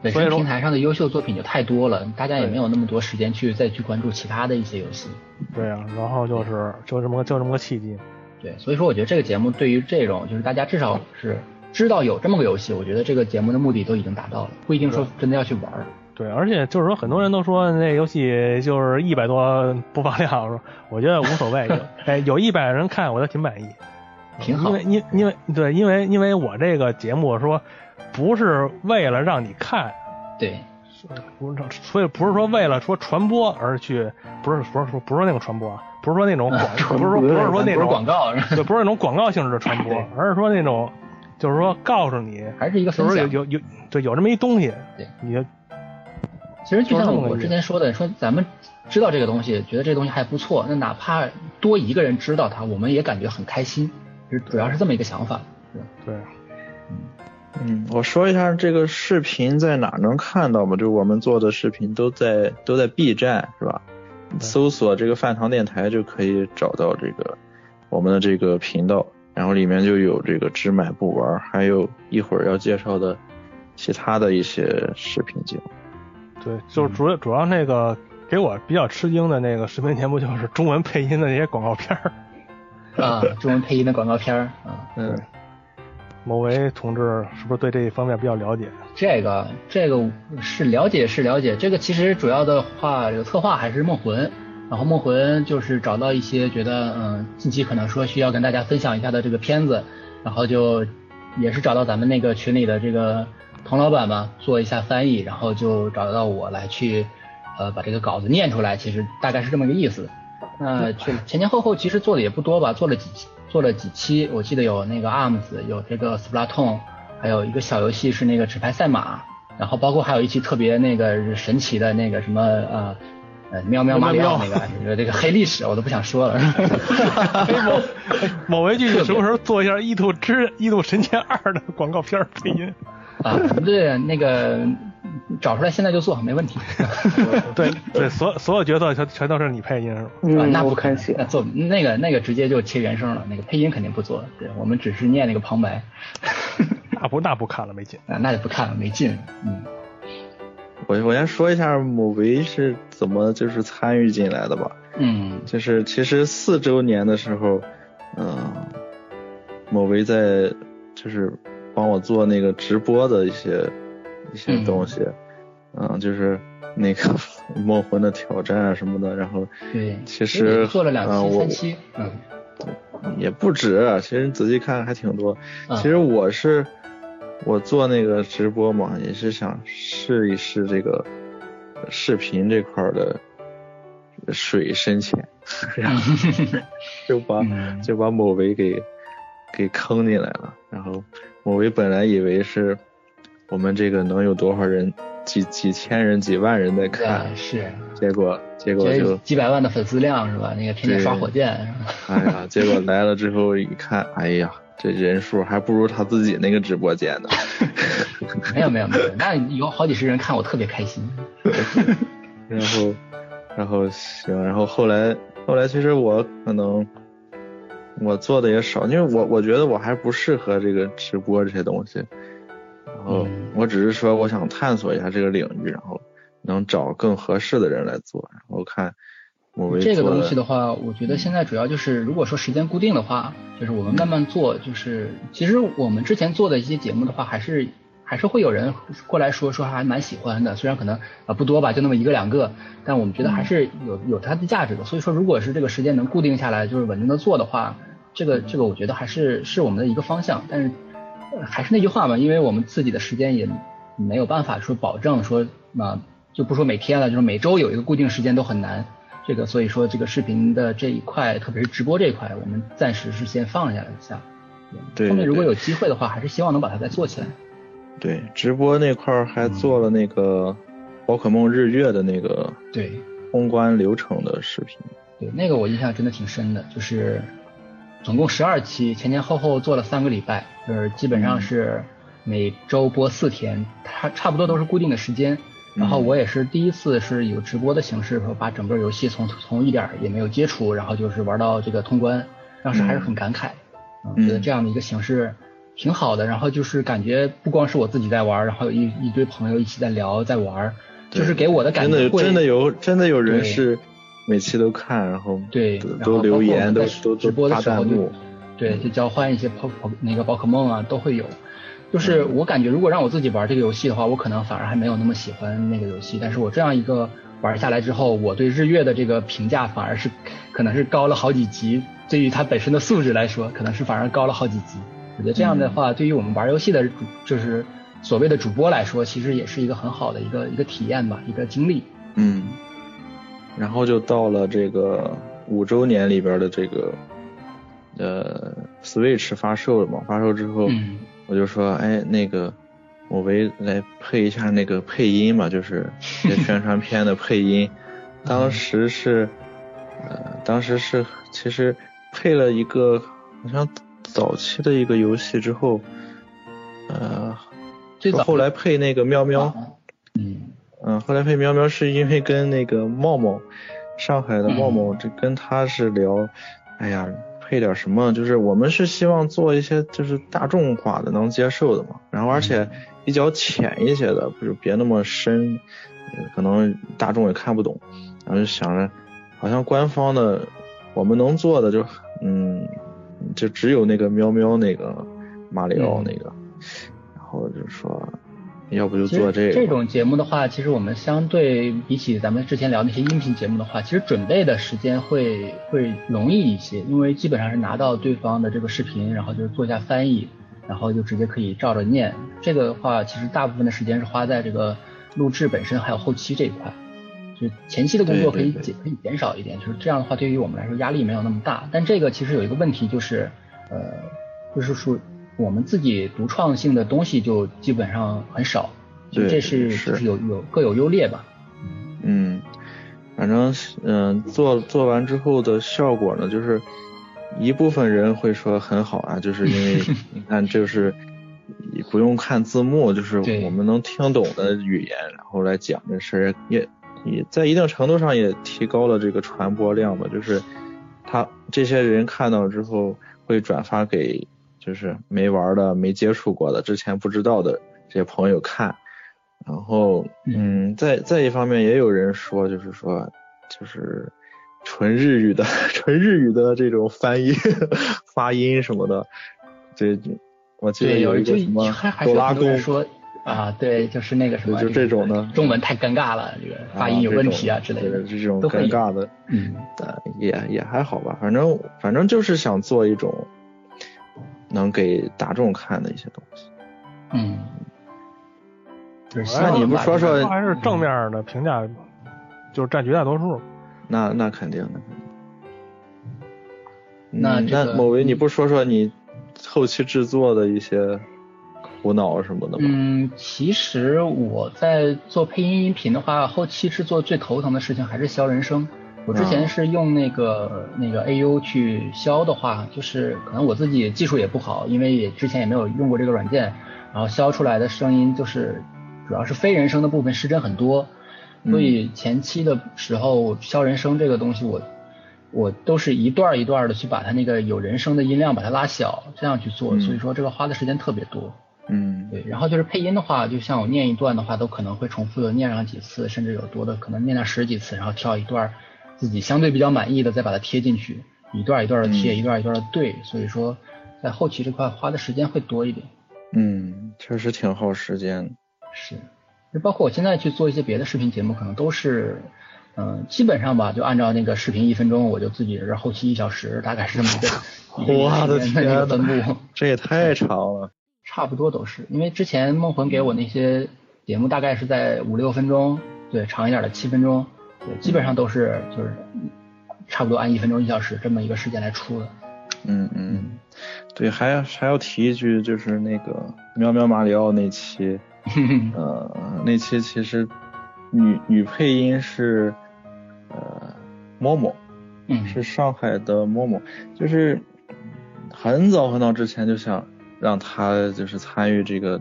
[SPEAKER 1] 本
[SPEAKER 3] 所以
[SPEAKER 1] 平台上的优秀作品就太多了，大家也没有那么多时间去再去关注其他的一些游戏。
[SPEAKER 3] 对啊，然后就是就这么个就这么个契机。
[SPEAKER 1] 对，所以说我觉得这个节目对于这种就是大家至少是知道有这么个游戏，我觉得这个节目的目的都已经达到了，不一定说真的要去玩儿。
[SPEAKER 3] 对，而且就是说，很多人都说那游戏就是一百多播放量，说我觉得无所谓，有哎 有一百人看我都挺满意，
[SPEAKER 1] 挺好
[SPEAKER 3] 因为因因为对，因为因为我这个节目说不是为了让你看，
[SPEAKER 1] 对，
[SPEAKER 3] 不是，所以不是说为了说传播而去，不是不是说不是那种传播啊，不是说那种 广，不是说不是说那种
[SPEAKER 1] 广告，是吧
[SPEAKER 3] 对，不是那种广告性质的传播，而是说那种就是说告诉你，
[SPEAKER 1] 还是一个
[SPEAKER 3] 就是。有有有对有这么一东西，
[SPEAKER 1] 对
[SPEAKER 3] 你就
[SPEAKER 1] 其实就像我之前说的，说咱们知道这个东西，觉得这个东西还不错，那哪怕多一个人知道它，我们也感觉很开心。其实主要是这么一个想法。
[SPEAKER 3] 对。
[SPEAKER 2] 嗯，我说一下这个视频在哪能看到吗？就我们做的视频都在都在 B 站是吧？搜索这个饭堂电台就可以找到这个我们的这个频道，然后里面就有这个只买不玩，还有一会儿要介绍的其他的一些视频节目。
[SPEAKER 3] 对，就是主要主要那个给我比较吃惊的那个视频节目，就是中文配音的那些广告片儿。
[SPEAKER 1] 啊，中文配音的广告片儿啊，
[SPEAKER 2] 嗯，
[SPEAKER 3] 某位同志是不是对这一方面比较了解？
[SPEAKER 1] 这个这个是了解是了解，这个其实主要的话，这个策划还是梦魂，然后梦魂就是找到一些觉得嗯近期可能说需要跟大家分享一下的这个片子，然后就也是找到咱们那个群里的这个童老板嘛，做一下翻译，然后就找到我来去呃把这个稿子念出来，其实大概是这么个意思。那这前前后后其实做的也不多吧，做了几期，做了几期，我记得有那个 ARMS，有这个 Splatoon，还有一个小游戏是那个纸牌赛马，然后包括还有一期特别那个神奇的那个什么呃呃喵喵马里奥那个这个这个黑历史，我都不想说了。
[SPEAKER 3] 某某位剧什么时候做一下《异度之异度神剑二》的广告片配音？
[SPEAKER 1] 啊，对，那个找出来现在就做，没问题。
[SPEAKER 3] 对对，所所有角色全全都是你配音是吧？
[SPEAKER 1] 啊，
[SPEAKER 4] 嗯，
[SPEAKER 1] 那不
[SPEAKER 4] 看
[SPEAKER 1] 做那个那个直接就切原声了，那个配音肯定不做，对我们只是念那个旁白。
[SPEAKER 3] 那不那不看了没劲。
[SPEAKER 1] 啊，那就不看了，没劲。嗯，
[SPEAKER 2] 我我先说一下某维是怎么就是参与进来的吧。
[SPEAKER 1] 嗯
[SPEAKER 2] 就是其实四周年的时候，嗯、某维在就是帮我做那个直播的一些一些东西，嗯、就是那个 梦魂的挑战啊什么的，然后
[SPEAKER 1] 对，
[SPEAKER 2] 其实
[SPEAKER 1] 做了两期、
[SPEAKER 2] 嗯我
[SPEAKER 1] 三期，嗯
[SPEAKER 2] 也不止，其实你仔细看还挺多。
[SPEAKER 1] 嗯
[SPEAKER 2] 其实我是我做那个直播嘛，也是想试一试这个视频这块儿的水深浅，然后就把
[SPEAKER 1] 嗯
[SPEAKER 2] 就把某维给给坑进来了。然后某维本来以为是我们这个能有多少人，几几千人、几万人在看
[SPEAKER 1] 啊，是，
[SPEAKER 2] 结果结果就
[SPEAKER 1] 几百万的粉丝量是吧？那个天天刷火箭是吧？
[SPEAKER 2] 哎呀，结果来了之后一看，哎呀，这人数还不如他自己那个直播间呢。
[SPEAKER 1] 没有没有没有，那有好几十人看我特别开心。
[SPEAKER 2] 然后，然后行，然后后来后来其实我可能我做的也少，因为我我觉得我还不适合这个直播这些东西，然后我只是说我想探索一下这个领域，然后能找更合适的人来做，然后看我
[SPEAKER 1] 这个东西的话，我觉得现在主要就是如果说时间固定的话，就是我们慢慢做，就是其实我们之前做的一些节目的话，还是。还是会有人过来说说还蛮喜欢的，虽然可能啊不多吧，就那么一个两个，但我们觉得还是有有它的价值的。所以说，如果是这个时间能固定下来，就是稳定的做的话，这个这个我觉得还是是我们的一个方向。但是还是那句话嘛，因为我们自己的时间也没有办法说保证说啊就不说每天了，就是每周有一个固定时间都很难。这个所以说这个视频的这一块，特别是直播这一块，我们暂时是先放下来一下。
[SPEAKER 2] 对，
[SPEAKER 1] 后面如果有机会的话，还是希望能把它再做起来。
[SPEAKER 2] 对，直播那块儿还做了那个宝可梦日月的那个
[SPEAKER 1] 对
[SPEAKER 2] 通关流程的视频。
[SPEAKER 1] 对，那个我印象真的挺深的，就是总共十二期，前前后后做了三个礼拜，就是基本上是每周播四天，差差不多都是固定的时间。然后我也是第一次是有直播的形式，把整个游戏从从一点也没有接触，然后就是玩到这个通关，当时还是很感慨，嗯，觉得这样的一个形式。挺好的，然后就是感觉不光是我自己在玩，然后有一一堆朋友一起在聊在玩，就是给我的感
[SPEAKER 2] 觉真的真的有真的有人是每期都看，然后
[SPEAKER 1] 对
[SPEAKER 2] 都留言都都
[SPEAKER 1] 直
[SPEAKER 2] 播的时候就，
[SPEAKER 1] 对就交换一些宝宝那个宝可梦啊都会有，就是我感觉如果让我自己玩这个游戏的话，我可能反而还没有那么喜欢那个游戏，但是我这样一个玩下来之后，我对日月的这个评价反而是可能是高了好几级，对于它本身的素质来说，可能是反而高了好几级。我觉得这样的话，对于我们玩游戏的主，就是所谓的主播来说，其实也是一个很好的一个一个体验吧，一个经历。
[SPEAKER 2] 嗯。然后就到了这个五周年里边的这个呃 Switch 发售了嘛？发售之后，我就说，哎，那个我为来配一下那个配音嘛，就是宣传片的配音。当时是呃，当时是其实配了一个好像。早期的一个游戏之后，呃，后来配那个喵喵，
[SPEAKER 1] 嗯
[SPEAKER 2] 嗯，后来配喵喵是因为跟那个茂茂，上海的茂茂，这跟他是聊，哎呀，配点什么，就是我们是希望做一些就是大众化的能接受的嘛，然后而且比较浅一些的，不是别那么深，可能大众也看不懂，然后就想着，好像官方的我们能做的就嗯。就只有那个喵喵那个马里奥那个，然后就说，要不就做这个。
[SPEAKER 1] 这种节目的话，其实我们相对比起咱们之前聊那些音频节目的话，其实准备的时间会会容易一些，因为基本上是拿到对方的这个视频，然后就是做一下翻译，然后就直接可以照着念。这个的话，其实大部分的时间是花在这个录制本身还有后期这一块。就前期的工作可以减可以减少一点，就是这样的话，对于我们来说压力没有那么大。但这个其实有一个问题，就是呃，就是说我们自己独创性的东西就基本上很少，就这是就是有有各有优劣吧。
[SPEAKER 2] 嗯，反正嗯做做完之后的效果呢，就是一部分人会说很好啊，就是因为 你看就是不用看字幕，就是我们能听懂的语言，然后来讲这事儿也。也在一定程度上也提高了这个传播量吧，就是他这些人看到之后会转发给就是没玩的、没接触过的、之前不知道的这些朋友看，然后嗯，再再一方面也有人说，就是说就是纯日语的、纯日语的这种翻译 发音什么的，这我记得有一个什么哆啦公。
[SPEAKER 1] 啊，对，就是那个什么，
[SPEAKER 2] 就这种的，
[SPEAKER 1] 中文太尴尬了，这个发音有问题啊之类的，
[SPEAKER 2] 这种尴尬的，嗯，也也还好吧，反正反正就是想做一种能给大众看的一些东西，
[SPEAKER 1] 嗯，
[SPEAKER 2] 那你不说说，
[SPEAKER 3] 还是正面的评价，就是占绝大多数，
[SPEAKER 2] 那那肯定的，
[SPEAKER 1] 那
[SPEAKER 2] 那某维你不说说你后期制作的一些。苦恼什么的吗？
[SPEAKER 1] 嗯，其实我在做配音音频的话，后期制作最头疼的事情还是消人声。我之前是用那个那个 AU 去消的话，就是可能我自己技术也不好，因为也之前也没有用过这个软件，然后消出来的声音就是主要是非人声的部分失真很多，所以前期的时候消人声这个东西我我都是一段一段的去把它那个有人声的音量把它拉小，这样去做，
[SPEAKER 2] 嗯
[SPEAKER 1] 所以说这个花的时间特别多。
[SPEAKER 2] 嗯。
[SPEAKER 1] 对，然后就是配音的话，就像我念一段的话，都可能会重复的念上几次，甚至有多的可能念了十几次，然后跳一段自己相对比较满意的，再把它贴进去，一段一段的贴，
[SPEAKER 2] 嗯
[SPEAKER 1] 一段一段的对，所以说在后期这块花的时间会多一点。
[SPEAKER 2] 嗯，确实挺耗时间。
[SPEAKER 1] 是，就包括我现在去做一些别的视频节目，可能都是，嗯、基本上吧，就按照那个视频一分钟，我就自己是后期一小时，大概是这么一个 一个
[SPEAKER 2] 我的天
[SPEAKER 1] 分布。
[SPEAKER 2] 这也太长了。
[SPEAKER 1] 差不多都是，因为之前梦魂给我那些节目大概是在五六分钟，对，长一点的七分钟，对，基本上都是就是差不多按一分钟一小时这么一个时间来出的。
[SPEAKER 2] 嗯嗯，对，还要还要提一句，就是那个喵喵马里奥那期，呃，那期其实女女配音是呃嬷嬷，
[SPEAKER 1] 嗯，
[SPEAKER 2] 是上海的嬷嬷，就是很早很早之前就想让她就是参与这个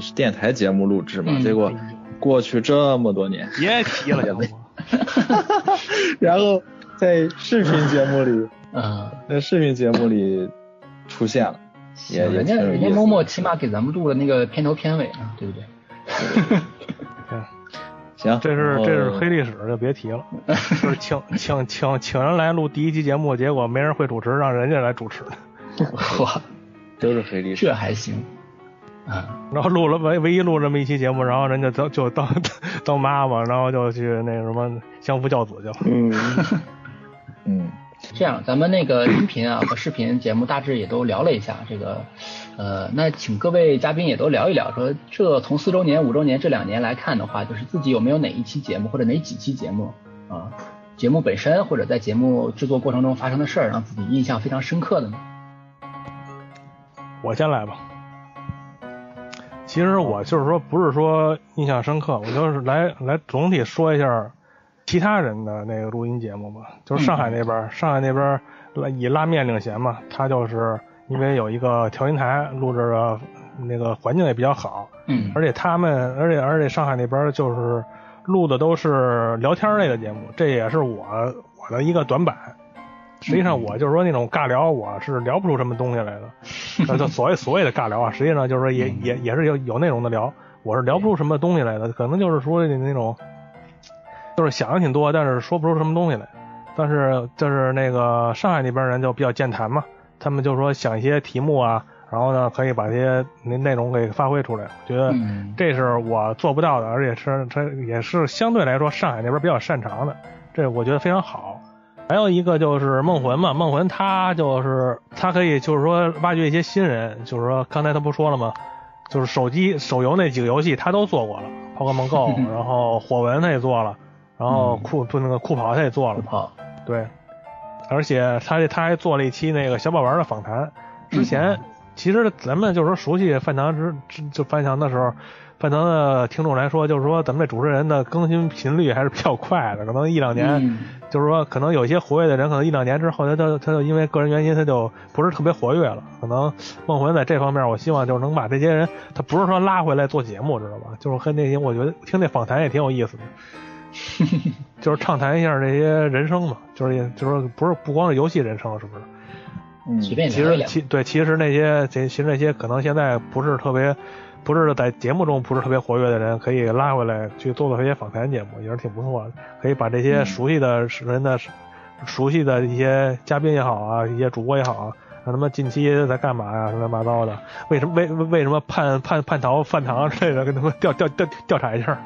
[SPEAKER 2] 是电台节目录制嘛，
[SPEAKER 1] 嗯
[SPEAKER 2] 结果过去这么多年，
[SPEAKER 3] 别提了？
[SPEAKER 2] 然后在视频节目里，
[SPEAKER 1] 嗯，
[SPEAKER 2] 在视频节目里出现了，
[SPEAKER 1] 人家人家默默起码给咱们录了那个片头片尾啊，对不对？
[SPEAKER 2] 行，
[SPEAKER 3] 这是这是黑历史，就别提了。就是请请请请人来录第一期节目，结果没人会主持，让人家来主持。
[SPEAKER 1] 哇，
[SPEAKER 2] 都是黑历史。
[SPEAKER 1] 这还行。啊，
[SPEAKER 3] 然后录了唯唯一录这么一期节目，然后人家就就当当妈妈，然后就去那什么相夫教子去了。
[SPEAKER 4] 嗯，
[SPEAKER 2] 嗯
[SPEAKER 1] 这样，咱们那个音频啊和视频节目大致也都聊了一下，这个，呃，那请各位嘉宾也都聊一聊，说这从四周年、五周年这两年来看的话，就是自己有没有哪一期节目或者哪几期节目啊，节目本身或者在节目制作过程中发生的事儿，让自己印象非常深刻的呢？
[SPEAKER 3] 我先来吧。其实我就是说，不是说印象深刻，我就是来来总体说一下其他人的那个录音节目吧。就是上海那边，上海那边以拉面领衔嘛，他就是因为有一个调音台，录制的那个环境也比较好，
[SPEAKER 1] 嗯
[SPEAKER 3] 而且他们，而且而且上海那边就是录的都是聊天类的节目，这也是我我的一个短板。实际上我就是说那种尬聊，我是聊不出什么东西来的。那就所谓所谓的尬聊啊，实际上就是说也也也是有有内容的聊，我是聊不出什么东西来的，可能就是说那种，就是想的挺多，但是说不出什么东西来。但是就是那个上海那边人就比较健谈嘛，他们就说想一些题目啊，然后呢可以把这些那内容给发挥出来。我觉得
[SPEAKER 1] 嗯
[SPEAKER 3] 这是我做不到的，而且是这也是相对来说上海那边比较擅长的，这我觉得非常好。还有一个就是梦魂嘛，梦魂他就是他可以就是说挖掘一些新人，就是说刚才他不说了吗？就是手机手游那几个游戏他都做过了，宝可梦 Go，然后火纹他也做了，然后酷不那个酷跑他也做了对，而且他他还做了一期那个小宝玩的访谈。之前其实咱们就是说熟悉范强之之就饭堂的时候，饭堂的听众来说，就是说咱们这主持人的更新频率还是比较快的，可能一两年，
[SPEAKER 1] 嗯
[SPEAKER 3] 就是说可能有些活跃的人，可能一两年之后他他他就因为个人原因他就不是特别活跃了。可能梦魂在这方面，我希望就是能把这些人，他不是说拉回来做节目，知道吧？就是和那些我觉得听那访谈也挺有意思的。就是畅谈一下这些人生嘛，就是也就是说不是不光是游戏人生，是不是？
[SPEAKER 2] 嗯，
[SPEAKER 1] 随便
[SPEAKER 3] 其实。其对，其实那些其其实那些可能现在不是特别，不是在节目中不是特别活跃的人，可以拉回来去做做这些访谈节目，也是挺不错的。可以把这些熟悉的人的、熟悉的一些嘉宾也好啊，一些主播也好啊，让他们近期在干嘛呀，乱七八糟的，为什么为为为什么叛叛叛逃饭堂之类的，跟他们调调调调查一下。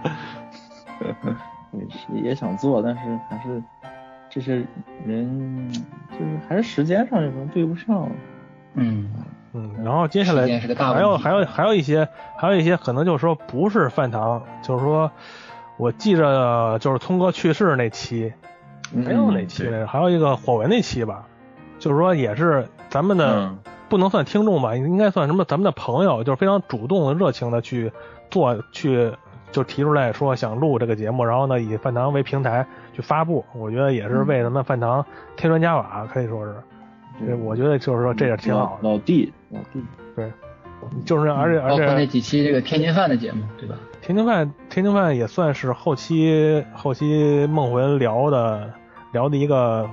[SPEAKER 2] 也是也想做，但是还是这些人就是还是时间上有可能对不上。
[SPEAKER 1] 嗯
[SPEAKER 3] 嗯，然后接下来还有还有还有一些还有一些可能就是说不是饭堂，就是说我记着就是通哥去世那期，没有哪期来着？还有一个火纹那期吧，就是说也是咱们的、
[SPEAKER 2] 嗯
[SPEAKER 3] 不能算听众吧，应该算什么？咱们的朋友就是非常主动的、热情的去做去。就提出来说想录这个节目，然后呢以饭堂为平台去发布，我觉得也是为咱们饭堂添砖加瓦，可以说是。这我觉得就是说这也挺好的，
[SPEAKER 2] 老弟，老弟，
[SPEAKER 3] 对，就是而且而
[SPEAKER 1] 包括那几期这个天津饭的节目，对吧？
[SPEAKER 3] 天津饭天津饭也算是后期后期梦魂聊的聊的一个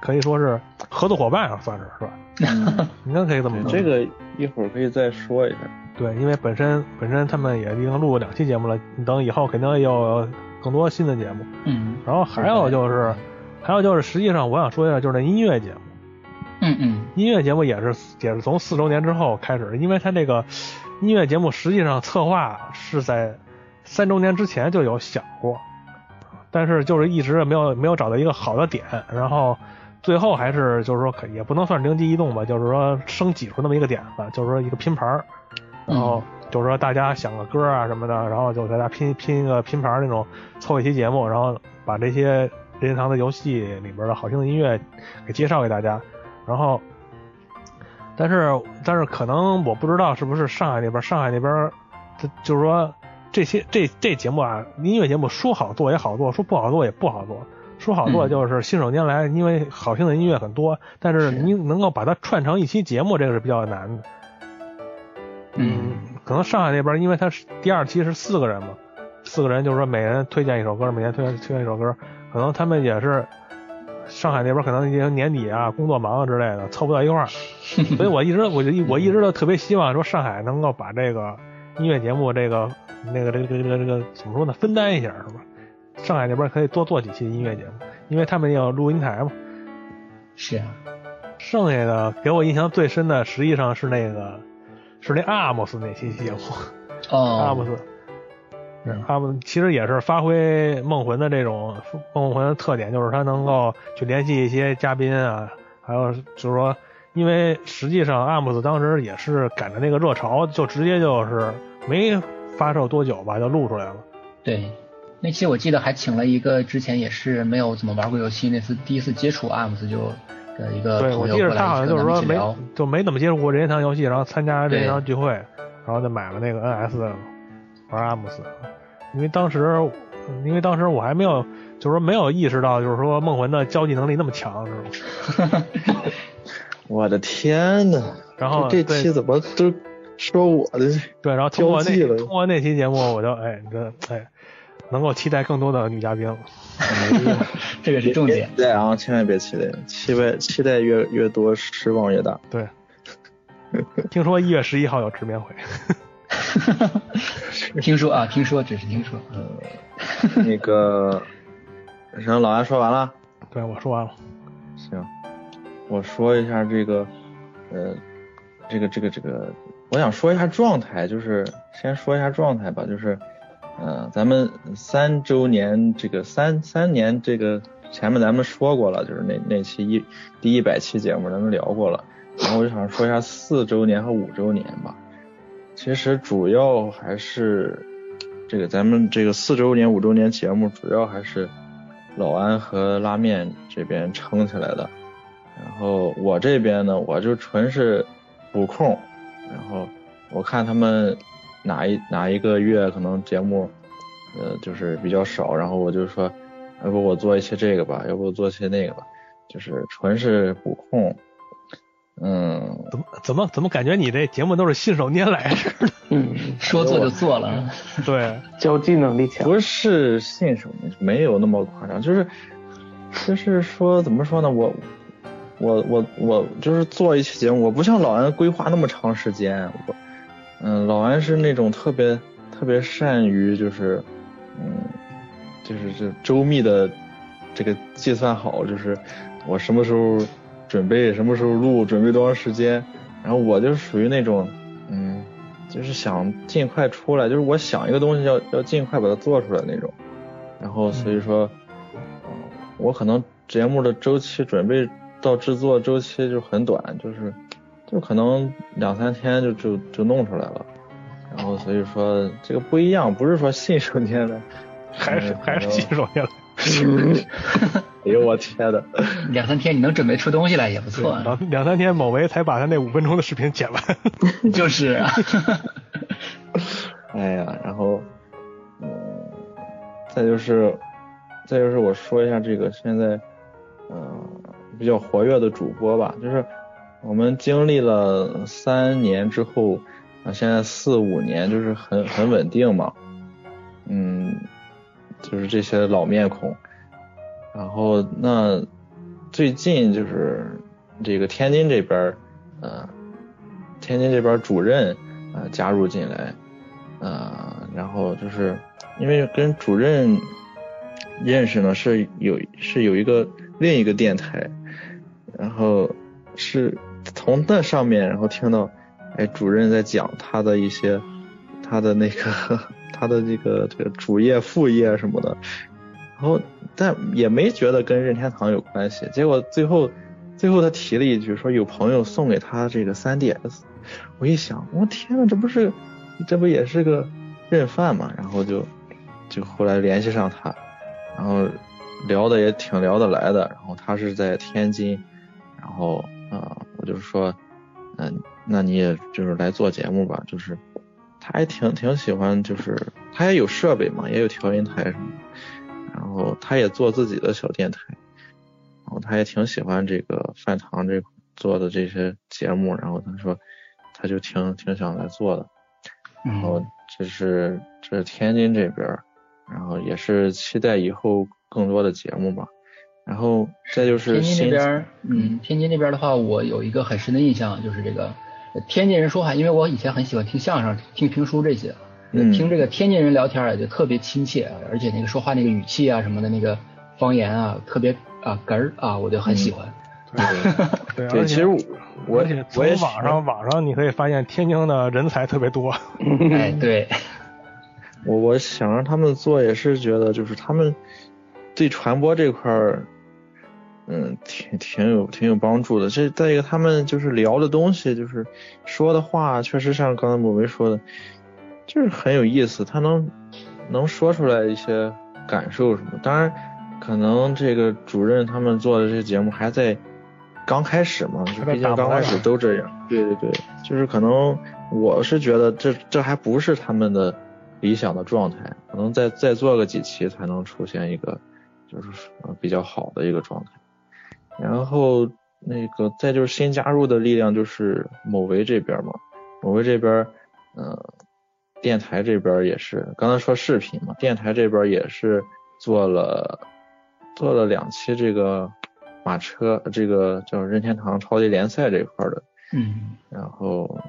[SPEAKER 3] 可以说是合作伙伴啊，算是是吧？应该可以这么说。
[SPEAKER 2] 这个一会儿可以再说一下。
[SPEAKER 3] 对，因为本身本身他们也已经录了两期节目了，等以后肯定有更多新的节目。
[SPEAKER 1] 嗯
[SPEAKER 3] 然后还有就是，还有就是，实际上我想说一下，就是那音乐节目，
[SPEAKER 1] 嗯嗯。
[SPEAKER 3] 音乐节目也是也是从四周年之后开始，因为它这个音乐节目实际上策划是在三周年之前就有想过，但是就是一直没有没有找到一个好的点，然后最后还是就是说可也不能算灵机一动吧，就是说生挤出那么一个点子，就是说一个拼盘儿，然后就是说大家想个歌啊什么的，然后就大家拼拼一个拼盘儿那种凑一期节目，然后把这些任天堂的游戏里边的好听的音乐给介绍给大家，然后。但是，但是可能我不知道是不是上海那边，上海那边，它就是说这些这这节目啊，音乐节目说好做也好做，说不好做也不好做。说好做就是信手拈来，因为好听的音乐很多，但是你能够把它串成一期节目，这个是比较难的。
[SPEAKER 1] 嗯
[SPEAKER 3] 可能上海那边，因为他是第二期是四个人嘛，四个人就是说每人推荐一首歌，每人推荐推荐一首歌，可能他们也是上海那边可能已经年底啊，工作忙啊之类的，凑不到一块儿，所以我一直我就我一直都特别希望说上海能够把这个音乐节目这个那个这个这个这个怎么说呢，分担一下是吧？上海那边可以多做几期音乐节目，因为他们也有录音台嘛。
[SPEAKER 1] 是啊，
[SPEAKER 3] 剩下的给我印象最深的，实际上是那个是那阿莫斯那期节目。哦阿莫
[SPEAKER 1] 哦，
[SPEAKER 3] 斯，阿莫斯其实也是发挥梦魂的这种梦魂的特点，就是他能够去联系一些嘉宾啊，还有就是说，因为实际上阿姆斯当时也是赶着那个热潮，就直接就是没发售多久吧，就录出来了。
[SPEAKER 1] 对，那期我记得还请了一个之前也是没有怎么玩过游戏，那次第一次接触 ARMS 就的一个
[SPEAKER 3] 对，
[SPEAKER 1] 朋友过来
[SPEAKER 3] 我记得他好像就是说没就没怎么接触过任天堂游戏，然后参加任天堂聚会，然后就买了那个 NS 玩阿姆斯，因为当时因为当时我还没有就是说没有意识到就是说梦魂的交际能力那么强，是吗？
[SPEAKER 2] 我的天呐！
[SPEAKER 3] 然后
[SPEAKER 2] 这期怎么都说我的？
[SPEAKER 3] 对，然后通过
[SPEAKER 2] 交际了
[SPEAKER 3] 那通过那期节目，我就哎这哎能够期待更多的女嘉宾。
[SPEAKER 1] 这个是重点。
[SPEAKER 2] 期待啊，千万别期待，期待期待越越多，失望越大。
[SPEAKER 3] 对，听说一月十一号有直面会。
[SPEAKER 1] 听说啊，听说只是听说。
[SPEAKER 2] 呃 那个，然后老安说完了，
[SPEAKER 3] 对，我说完了。
[SPEAKER 2] 行，我说一下这个，呃，这个这个这个，我想说一下状态，就是先说一下状态吧，就是，呃，咱们三周年这个三三年这个前面咱们说过了，就是那那期一第一百期节目咱们聊过了，然后我就想说一下四周年和五周年吧。其实主要还是这个咱们这个四周年、五周年节目，主要还是老安和拉面这边撑起来的。然后我这边呢，我就纯是补空，然后我看他们哪一哪一个月可能节目呃就是比较少，然后我就说，要不我做一些这个吧，要不我做一些那个吧，就是纯是补空。嗯，
[SPEAKER 3] 怎么怎么怎么感觉你这节目都是信手拈来似的？
[SPEAKER 4] 嗯，
[SPEAKER 1] 说做就做了。
[SPEAKER 3] 对，
[SPEAKER 4] 交际能力强。
[SPEAKER 2] 不是信手，没有那么夸张，就是就是说怎么说呢，我我我我就是做一期节目，我不像老安规划那么长时间，我嗯，老安是那种特别特别善于就是嗯就是这周密的这个计算好，就是我什么时候准备，什么时候录，准备多长时间，然后我就属于那种嗯。就是想尽快出来，就是我想一个东西要要尽快把它做出来那种，然后所以说，嗯、我可能节目的周期准备到制作周期就很短，就是就可能两三天就就就弄出来了，然后所以说这个不一样，不是说信手拈来，
[SPEAKER 3] 还是还是信手拈来。
[SPEAKER 2] 哎呦我天呐，
[SPEAKER 1] 两三天你能准备出东西来也不错。
[SPEAKER 3] 两两三天，某维才把他那五分钟的视频剪完。
[SPEAKER 1] 就是啊。
[SPEAKER 2] 哎呀，然后，嗯，再就是，再就是我说一下这个现在，嗯、比较活跃的主播吧，就是我们经历了三年之后，啊，现在四五年就是很很稳定嘛，嗯，就是这些老面孔，然后那最近就是这个天津这边，呃，天津这边主任呃加入进来，呃，然后就是因为跟主任认识呢，是有是有一个另一个电台，然后是从那上面然后听到，哎，主任在讲他的一些他的那个 他的这个这个主业副业什么的，然后但也没觉得跟任天堂有关系，结果最后最后他提了一句说有朋友送给他这个 3DS，我一想，我天呐，这不是这不也是个任范嘛，然后就就后来联系上他。然后聊的也挺聊得来的，然后他是在天津，然后啊，我就说，嗯，那你也就是来做节目吧，就是他还挺挺喜欢，就是他也有设备嘛，也有调音台什么，然后他也做自己的小电台，然后他也挺喜欢这个饭堂这做的这些节目，然后他说他就挺挺想来做的，然后这是这是天津这边。然后也是期待以后更多的节目吧，然后再就是
[SPEAKER 1] 天津那边，嗯，天津那边的话，我有一个很深的印象，就是这个天津人说话，因为我以前很喜欢听相声、听评书这些，听这个天津人聊天啊，就特别亲切，而且那个说话那个语气啊什么的，那个方言啊，特别啊哏儿啊，我就很喜欢。
[SPEAKER 3] 对，
[SPEAKER 2] 对，其实我我
[SPEAKER 3] 从网上网上你可以发现天津的人才特别多。
[SPEAKER 1] 哎，对。
[SPEAKER 2] 我我想让他们做，也是觉得就是他们对传播这块儿，嗯，挺挺有挺有帮助的。这再一个，他们就是聊的东西，就是说的话，确实像刚才某维说的，就是很有意思。他能能说出来一些感受什么。当然，可能这个主任他们做的这些节目还在刚开始嘛，就毕竟刚开始都这样。对对对，就是可能我是觉得这这还不是他们的。理想的状态，可能再再做个几期才能出现一个，就是呃比较好的一个状态。然后那个再就是新加入的力量就是某维这边嘛，某维这边，呃，电台这边也是，刚才说视频嘛，电台这边也是做了做了两期这个马车，这个叫任天堂超级联赛这一块的，
[SPEAKER 1] 嗯，
[SPEAKER 2] 然后。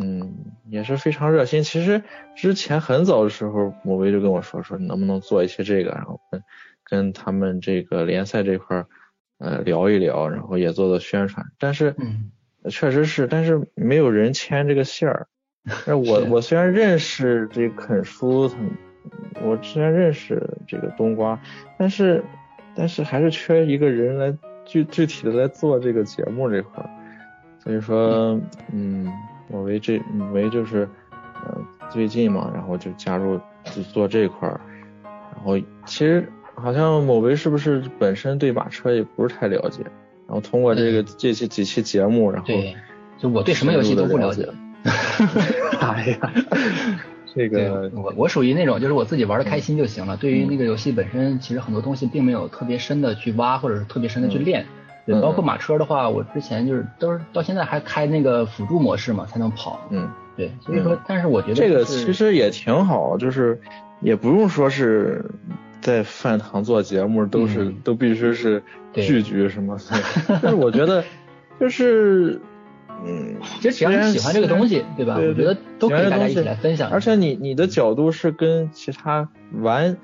[SPEAKER 2] 嗯，也是非常热心。其实之前很早的时候，某威就跟我说说，你能不能做一些这个，然后跟跟他们这个联赛这块儿呃聊一聊，然后也做做宣传。但是，
[SPEAKER 1] 嗯，
[SPEAKER 2] 确实是，但是没有人牵这个线儿。我我虽然认识这肯叔，我虽然认识这个冬瓜，但是但是还是缺一个人来具具体的来做这个节目这块儿。所以说，嗯。我为这为就是，呃，最近嘛，然后就加入就做这块儿，然后其实好像某为是不是本身对马车也不是太了解，然后通过这个这期几期节目，然后
[SPEAKER 1] 对，就我对什么游戏都不了解。
[SPEAKER 2] 哎呀，这个
[SPEAKER 1] 我我属于那种就是我自己玩的开心就行了，对于那个游戏本身，其实很多东西并没有特别深的去挖，或者是特别深的去练。对，包括马车的话，我之前就是都是到现在还开那个辅助模式嘛，才能跑。
[SPEAKER 2] 嗯，
[SPEAKER 1] 对，所以说，但是我觉得
[SPEAKER 2] 这个其实也挺好，就是也不用说是在饭堂做节目都是都必须是聚局什么，但是我觉得就是嗯，
[SPEAKER 1] 其实只要你喜欢这个东西，对吧？我觉得都可以大家一起来分享。
[SPEAKER 2] 而且你你的角度是跟其他玩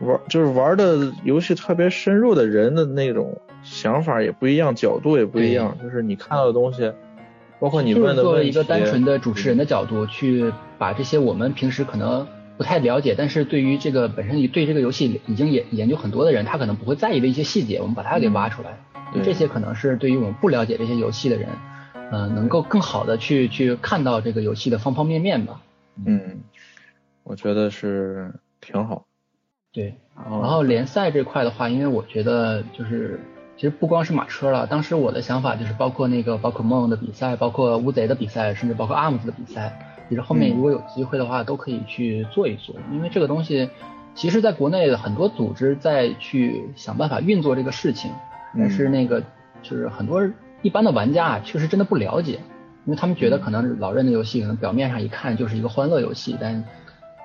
[SPEAKER 2] 玩就是玩的游戏特别深入的人的那种。想法也不一样，角度也不一样，就是你看到的东西，包括你问的问题。
[SPEAKER 1] 作为一个单纯的主持人的角度，去把这些我们平时可能不太了解，但是对于这个本身对这个游戏已经研研究很多的人，他可能不会在意的一些细节，我们把它给挖出来。这些可能是对于我们不了解这些游戏的人，嗯，能够更好的去去看到这个游戏的方方面面吧。
[SPEAKER 2] 嗯，我觉得是挺好。
[SPEAKER 1] 对，然后联赛这块的话，因为我觉得就是。其实不光是马车了，当时我的想法就是包括那个宝可梦的比赛，包括乌贼的比赛，甚至包括 ARMS 的比赛，其实后面如果有机会的话，都可以去做一做。因为这个东西，其实在国内很多组织在去想办法运作这个事情，但是那个就是很多一般的玩家啊，确实真的不了解，因为他们觉得可能老任的游戏可能表面上一看就是一个欢乐游戏，但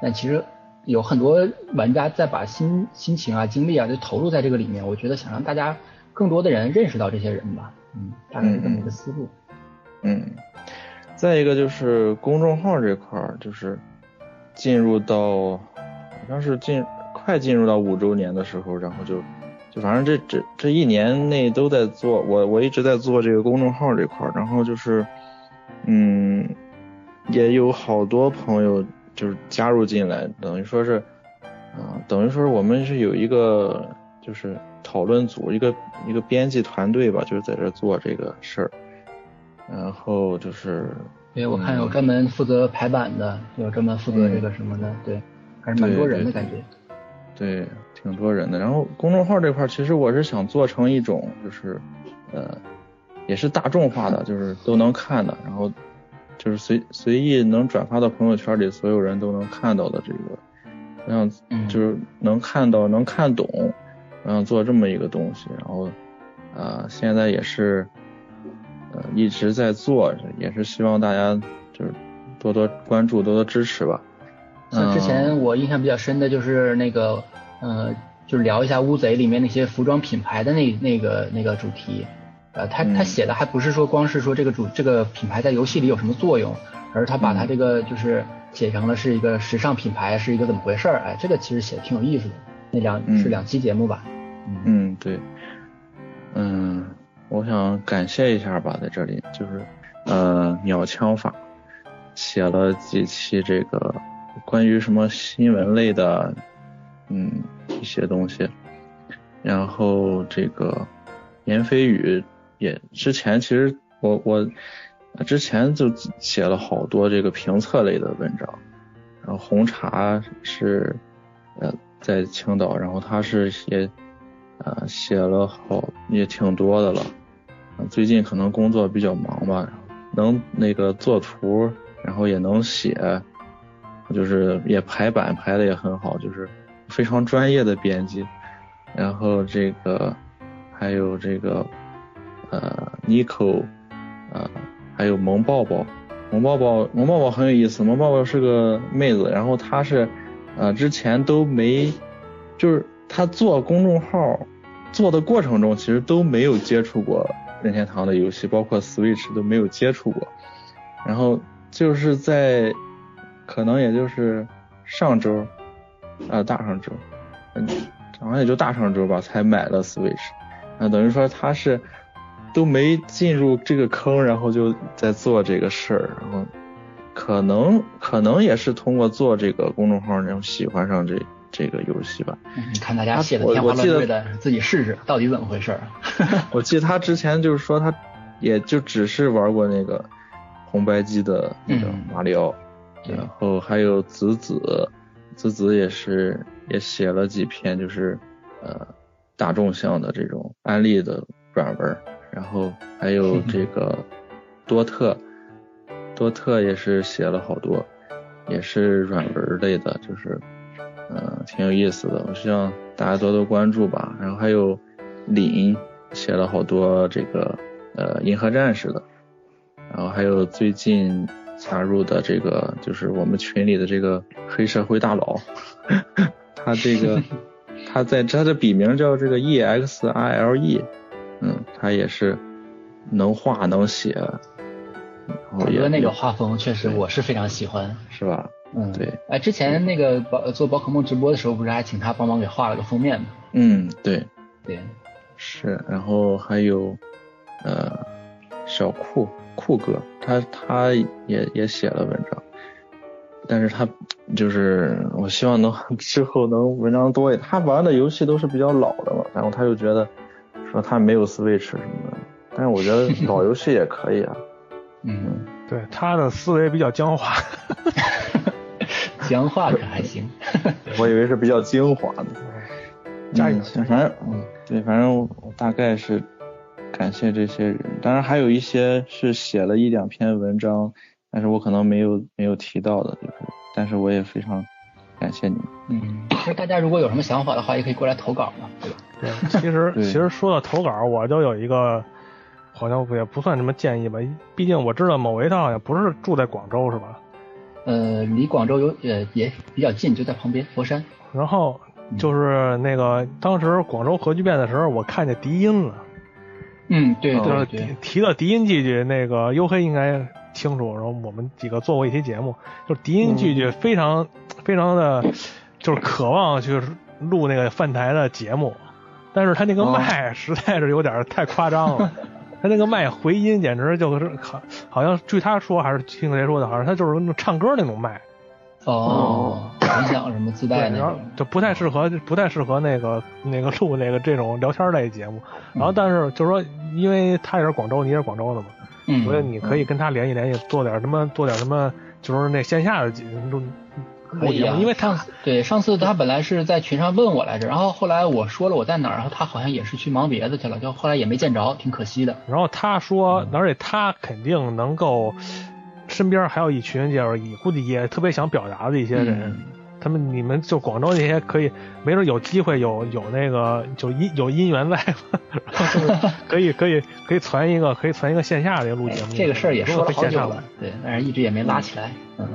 [SPEAKER 1] 但其实有很多玩家在把心心情啊、精力啊都投入在这个里面。我觉得想让大家。更多的人认识到这些人吧。嗯，大概是这么一个思路。
[SPEAKER 2] 嗯，再一个就是公众号这块儿，就是进入到好像是进快进入到五周年的时候，然后就就反正这这这一年内都在做，我我一直在做这个公众号这块儿，然后就是嗯，也有好多朋友就是加入进来，等于说是啊、等于说是我们是有一个就是讨论组，一个一个编辑团队吧，就是在这做这个事儿。然后就是
[SPEAKER 1] 对，我看有专门负责排版的，有专门负责这个什么的，对，还是蛮多人的感觉。
[SPEAKER 2] 对，挺多人的。然后公众号这块儿，其实我是想做成一种，就是呃，也是大众化的，就是都能看的，然后就是随随意能转发到朋友圈里，所有人都能看到的这个，这样
[SPEAKER 1] 嗯
[SPEAKER 2] 就是能看到、能看懂，我想做这么一个东西。然后呃，现在也是呃一直在做，也是希望大家就是多多关注、多多支持吧。
[SPEAKER 1] 像之
[SPEAKER 2] 嗯。
[SPEAKER 1] 前我印象比较深的就是那个，呃，就是聊一下乌贼里面那些服装品牌的那那个那个主题，呃，他他
[SPEAKER 2] 嗯
[SPEAKER 1] 写的还不是说光是说这个主这个品牌在游戏里有什么作用，而是他把它
[SPEAKER 2] 嗯。
[SPEAKER 1] 这个就是写成了是一个时尚品牌，是一个怎么回事儿，哎，这个其实写的挺有意思的。那两
[SPEAKER 2] 嗯。
[SPEAKER 1] 是两期节目吧？嗯。
[SPEAKER 2] 嗯，对，嗯，我想感谢一下吧，在这里就是呃鸟枪法写了几期这个关于什么新闻类的嗯一些东西，然后这个言飞宇也之前其实我我之前就写了好多这个评测类的文章，然后红茶是呃在青岛，然后他是也呃写了好也挺多的了，最近可能工作比较忙吧，能那个做图，然后也能写，就是也排版排的也很好，就是非常专业的编辑。然后这个还有这个呃 Nico，呃还有萌抱抱，萌抱抱萌抱抱很有意思，萌抱抱是个妹子，然后她是呃之前都没，就是她做公众号做的过程中，其实都没有接触过任天堂的游戏，包括 Switch 都没有接触过，然后就是在可能也就是上周，呃大上周，嗯，好像也就大上周吧，才买了 Switch，啊，等于说他是都没进入这个坑，然后就在做这个事儿，然后可能可能也是通过做这个公众号，然后喜欢上这这个游戏吧。
[SPEAKER 1] 嗯你看大家写的天花乱坠的，自己试试到底怎么回事儿。
[SPEAKER 2] 我记得他之前就是说他也就只是玩过那个红白机的那个
[SPEAKER 1] 嗯
[SPEAKER 2] 马里奥，
[SPEAKER 1] 对
[SPEAKER 2] 然后还有子子，子子也是也写了几篇就是呃大众向的这种安利的软文，然后还有 这个多特，多特也是写了好多，也是软文类的，就是呃挺有意思的，我希望大家多多关注吧。然后还有林写了好多这个呃银河战士的，然后还有最近加入的这个就是我们群里的这个黑社会大佬，他这个 他在他的笔名叫这个 E X I L E，嗯，他也是能画能写，然后也
[SPEAKER 1] 我觉得那个画风确实我是非常喜欢。
[SPEAKER 2] 是吧？
[SPEAKER 1] 嗯，
[SPEAKER 2] 对。
[SPEAKER 1] 哎，之前那个宝做宝可梦直播的时候，不是还请他帮忙给画了个封面吗？
[SPEAKER 2] 嗯，对，
[SPEAKER 1] 对，
[SPEAKER 2] 是，然后还有呃小酷酷哥，他他也也写了文章，但是他就是我希望能 之后能文章多一点。他玩的游戏都是比较老的嘛，然后他就觉得说他没有 Switch 什么的，但是我觉得 老游戏也可以啊。
[SPEAKER 1] 嗯，
[SPEAKER 3] 对他的思维比较僵化，
[SPEAKER 1] 僵化可还行。
[SPEAKER 2] 我以为是比较精华的。
[SPEAKER 3] 加油
[SPEAKER 2] 嗯行反正嗯，对，反正我大概是感谢这些人，当然还有一些是写了一两篇文章，但是我可能没有没有提到的，就是，但是我也非常感谢你们。
[SPEAKER 1] 嗯，其实大家如果有什么想法的话，也可以过来投稿嘛，对吧？
[SPEAKER 3] 对，其实其实说到投稿，我就有一个好像也不算什么建议吧，毕竟我知道某维他好像不是住在广州是吧？
[SPEAKER 1] 呃，离广州有呃也比较近，就在旁边佛山。
[SPEAKER 3] 然后就是那个当时广州核聚变的时候，我看见迪音了，
[SPEAKER 1] 嗯，对
[SPEAKER 3] 就是
[SPEAKER 1] 对对
[SPEAKER 3] 提，到迪音句句，那个黝黑应该清楚。然后我们几个做过一期节目，就是迪音句句非常、非常的，就是渴望去录那个饭台的节目，但是他那个麦实在是有点太夸张了。他那个麦回音简直就是好，好像据他说还是听谁说的，好像他就是那种唱歌那种麦，
[SPEAKER 1] 哦，音响什么自带那
[SPEAKER 3] 然后
[SPEAKER 1] 种，
[SPEAKER 3] 就不太适合，不太适合那个那个录那个这种聊天类节目。然后但是就是说，因为他也是广州，你也是广州的嘛，
[SPEAKER 1] 嗯，
[SPEAKER 3] 我觉得你可以跟他联系联系，做点什么，做点什么，就是那线下的节录
[SPEAKER 1] 可以
[SPEAKER 3] 因为他
[SPEAKER 1] 对上次他本来是在群上问我来着，然后后来我说了我在哪儿，然后他好像也是去忙别的去了，就后来也没见着，挺可惜的。
[SPEAKER 3] 然后他说，而且他肯定能够，身边还有一群就是也估计也特别想表达的一些人，
[SPEAKER 1] 嗯
[SPEAKER 3] 他们你们就广州那些可以，没准有机会有有那个就姻有姻缘在吧，然后就是 可以可以可以传一个可以传一个线下的录节目，
[SPEAKER 1] 这个事儿也说了好
[SPEAKER 3] 线上来
[SPEAKER 1] 久了，对，但是一直也没拉起来。嗯，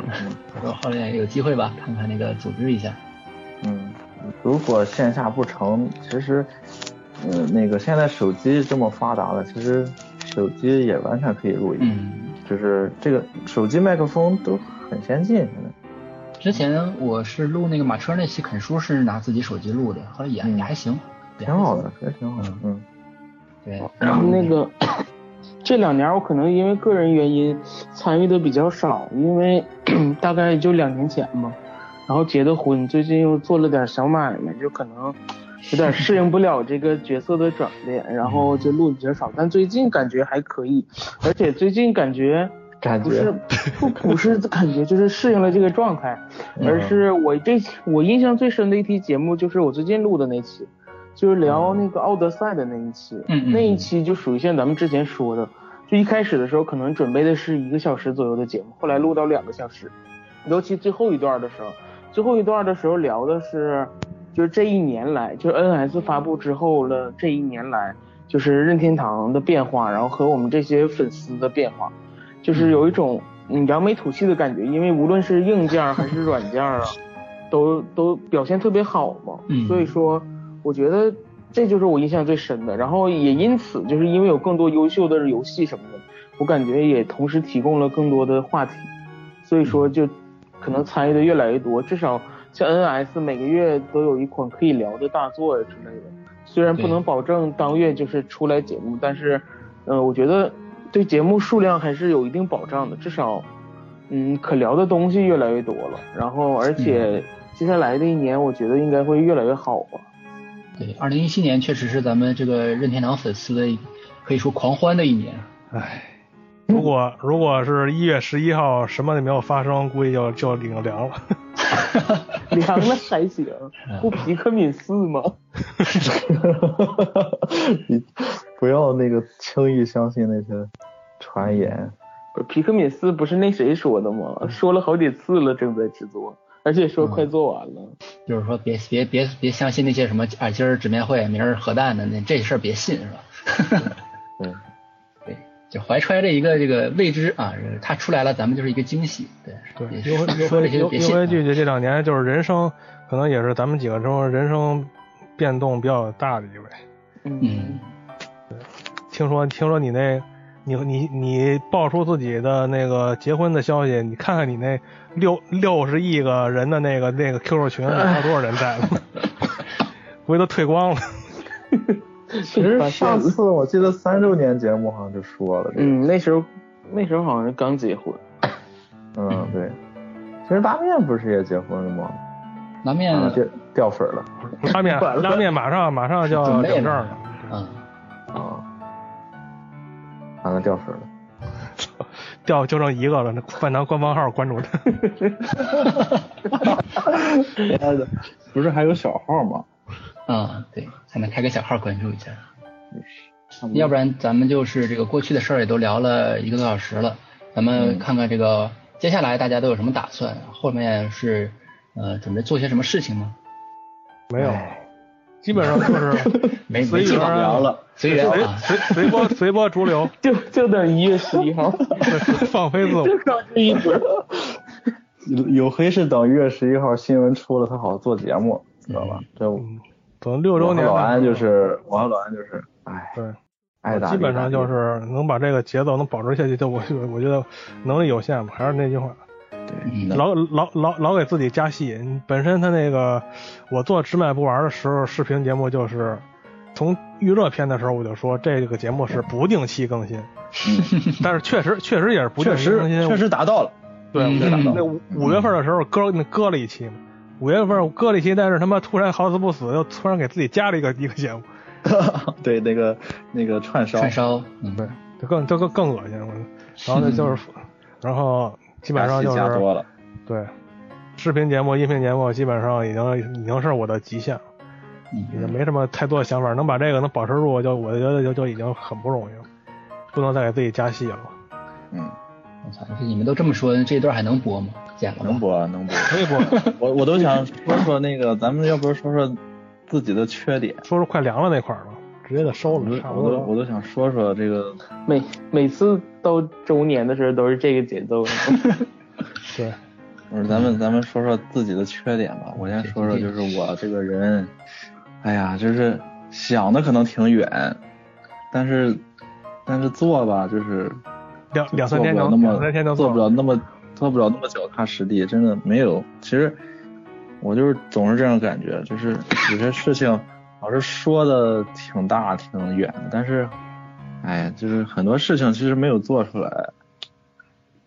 [SPEAKER 1] 我说后来有机会吧，看看那个组织一下。
[SPEAKER 2] 嗯，如果线下不成，其实，呃，那个现在手机这么发达了，其实手机也完全可以录音，
[SPEAKER 1] 嗯，
[SPEAKER 2] 就是这个手机麦克风都很先进，现在。
[SPEAKER 1] 之前我是录那个马车那期啃书是拿自己手机录的，后来也
[SPEAKER 2] 嗯
[SPEAKER 1] 也还行，
[SPEAKER 2] 挺好的，也挺好的，嗯
[SPEAKER 1] 对，
[SPEAKER 4] 然后那个这两年我可能因为个人原因参与的比较少，因为 大概就两年前吧，然后结的婚，最近又做了点小买卖，就可能有点适应不了这个角色的转变，然后就录的比较少。但最近感觉还可以，而且最近感觉。
[SPEAKER 2] 感
[SPEAKER 4] 不是
[SPEAKER 2] 觉
[SPEAKER 4] 不不是感觉就是适应了这个状态，
[SPEAKER 2] 嗯。
[SPEAKER 4] 而是我这我印象最深的一期节目就是我最近录的那期，就是聊那个奥德赛的那一期，那一期就属于像咱们之前说的，就一开始的时候可能准备的是一个小时左右的节目，后来录到两个小时，尤其最后一段的时候，最后一段的时候聊的是，就是这一年来，就是 NS 发布之后了这一年来，就是任天堂的变化，然后和我们这些粉丝的变化。就是有一种嗯扬眉吐气的感觉，因为无论是硬件儿还是软件儿啊，都都表现特别好嘛。
[SPEAKER 1] 嗯
[SPEAKER 4] 所以说，我觉得这就是我印象最深的。然后也因此，就是因为有更多优秀的游戏什么的，我感觉也同时提供了更多的话题。所以说，就可能参与的越来越多。至少像 NS 每个月都有一款可以聊的大作呀之类的。虽然不能保证当月就是出来节目，但是，呃，我觉得对节目数量还是有一定保障的，至少，嗯，可聊的东西越来越多了。然后，而且接下来的一年，我觉得应该会越来越好吧。
[SPEAKER 1] 对，二零一七年确实是咱们这个任天堂粉丝的可以说狂欢的一年。
[SPEAKER 3] 唉，如果如果是一月十一号什么也没有发生，估计就就领凉了。
[SPEAKER 4] 凉了还行，不皮克敏四吗？
[SPEAKER 2] 你 不要那个轻易相信那些传言。
[SPEAKER 4] 不是皮克敏四不是那谁说的吗？说了好几次了，正在制作，而且说快做完了。
[SPEAKER 1] 就是说别别别别相信那些什么啊，今儿纸面会，明儿核弹的那这事儿别信是吧？
[SPEAKER 2] 对，
[SPEAKER 1] 对，就怀揣着一个这个未知啊，它出来了，咱们就是一个惊喜。对，
[SPEAKER 3] 对，
[SPEAKER 1] 说说这些别信啊。
[SPEAKER 3] 惠剧剧这两年就是人生，可能也是咱们几个中人生变动比较大的一位。
[SPEAKER 1] 嗯，
[SPEAKER 3] 听说听说你那，你你你爆出自己的那个结婚的消息，你看看你那六六十亿个人的那个那个 QQ 群，还有多少人在呢？估计都退光了。
[SPEAKER 2] 其实上次我记得三周年节目好像就说了这个。
[SPEAKER 4] 嗯，那时候那时候好像是刚结婚。
[SPEAKER 2] 嗯，对。其实拉面不是也结婚了吗？
[SPEAKER 1] 拉面
[SPEAKER 2] 啊，掉掉粉了。
[SPEAKER 3] 拉面 拉面马上马上就要领证
[SPEAKER 1] 了
[SPEAKER 3] 了。
[SPEAKER 1] 嗯，
[SPEAKER 2] 啊，完了掉粉了。
[SPEAKER 3] 掉就剩一个了，那饭堂官方号关注他。
[SPEAKER 2] 不是还有小号吗？
[SPEAKER 1] 啊，对，还能开个小号关注一下。要不然咱们就是这个过去的事儿也都聊了一个多小时了，咱们看看这个接下来大家都有什么打算，后面是呃准备做些什么事情吗？
[SPEAKER 3] 没有，基本上就是
[SPEAKER 1] 没
[SPEAKER 3] 随缘
[SPEAKER 1] 没计划
[SPEAKER 3] 啊
[SPEAKER 1] 了，随缘
[SPEAKER 3] 随
[SPEAKER 1] 啊。
[SPEAKER 3] 随随波随波逐流，
[SPEAKER 4] 就就等一月十一号，
[SPEAKER 3] 放飞自我。
[SPEAKER 4] 就靠这一波。
[SPEAKER 2] 有有黑是等一月十一号新闻出了，他好做节目，知道吧？这我
[SPEAKER 3] 嗯，等六周年的
[SPEAKER 2] 和老安就是我和老安就是，哎，
[SPEAKER 3] 对，
[SPEAKER 2] 爱打
[SPEAKER 3] 基本上就是能把这个节奏能保持下去，就我我觉得能力有限吧，还是那句话，
[SPEAKER 2] 对，
[SPEAKER 3] 老老老老给自己加戏。本身他那个我做直买不玩的时候，视频节目就是从预热片的时候我就说这个节目是不定期更新，但是确实确实也是不定期更新，
[SPEAKER 2] 确实达到了，
[SPEAKER 3] 对，
[SPEAKER 1] 嗯
[SPEAKER 3] 那五五月份的时候搁那搁了一期嘛，五月份我搁了一期，但是他妈突然好死不死又突然给自己加了一个一个节目，
[SPEAKER 2] 对那个那个串烧，
[SPEAKER 1] 串烧，嗯，
[SPEAKER 3] 对，就更就更更恶心我。然后呢就是，然后基本上就是
[SPEAKER 2] 了，
[SPEAKER 3] 对，视频节目、音频节目基本上已经已经是我的极限，已
[SPEAKER 1] 嗯，
[SPEAKER 3] 经没什么太多的想法，能把这个能保持住，就我觉得就就已经很不容易了，不能再给自己加戏了。
[SPEAKER 2] 嗯，
[SPEAKER 1] 我操，你们都这么说，这一段还能播吗？剪了
[SPEAKER 2] 能播啊能播，
[SPEAKER 3] 可以播
[SPEAKER 2] 我我都想说说那个，咱们要不说说自己的缺点，
[SPEAKER 3] 说说快凉了那块儿了，直接就收
[SPEAKER 2] 我都
[SPEAKER 3] 了，差不多。
[SPEAKER 2] 我都我都想说说这个，
[SPEAKER 4] 每每次到周年的时候都是这个节奏。
[SPEAKER 3] 对，
[SPEAKER 2] 我说咱们咱们说说自己的缺点吧。我先说说，就是我这个人，哎呀，就是想的可能挺远，但是但是做吧，就是
[SPEAKER 3] 两两三天能
[SPEAKER 2] 做不了那么
[SPEAKER 3] 两三天就
[SPEAKER 2] 做不。
[SPEAKER 3] 了
[SPEAKER 2] 那么做不了那么脚踏实地，真的没有。其实我就是总是这样感觉，就是有些事情老是说的挺大挺远的，但是哎，就是很多事情其实没有做出来。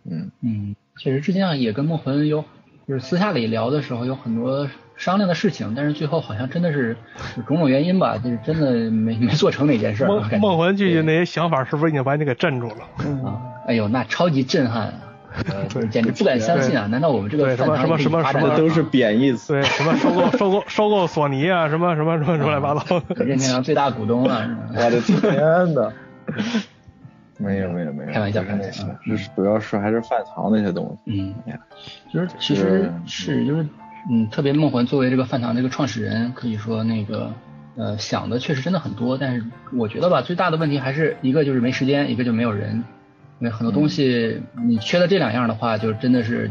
[SPEAKER 2] 嗯，
[SPEAKER 1] 嗯，确实之前啊也跟梦魂有，就是私下里聊的时候有很多商量的事情，但是最后好像真的是种种原因吧，就是真的没没做成哪件事儿。我
[SPEAKER 3] 梦
[SPEAKER 1] 感觉
[SPEAKER 3] 梦魂剧那些想法是不是已经把你给镇住了？
[SPEAKER 1] 啊，哎呦，那超级震撼啊！呃就是简直不敢相信啊！难道我们这个
[SPEAKER 3] 什么
[SPEAKER 1] 饭堂
[SPEAKER 3] 什么什么什么
[SPEAKER 2] 都是贬义词。
[SPEAKER 3] 对，什么收购收购收购索尼啊，什么什么什么乱七八糟的。
[SPEAKER 1] 任天堂最大股东啊？是吧
[SPEAKER 2] 我的天呐！没有没有没有，
[SPEAKER 1] 开玩笑开玩笑，
[SPEAKER 2] 就是主要是还是饭堂那些东西。
[SPEAKER 1] 嗯
[SPEAKER 2] 哎呀，
[SPEAKER 1] 就是其实是就是嗯，特别梦魂作为这个饭堂这个创始人，可以说那个呃想的确实真的很多，但是我觉得吧，最大的问题还是一个就是没时间，一个就没有人。因为很多东西你缺了这两样的话，就真的是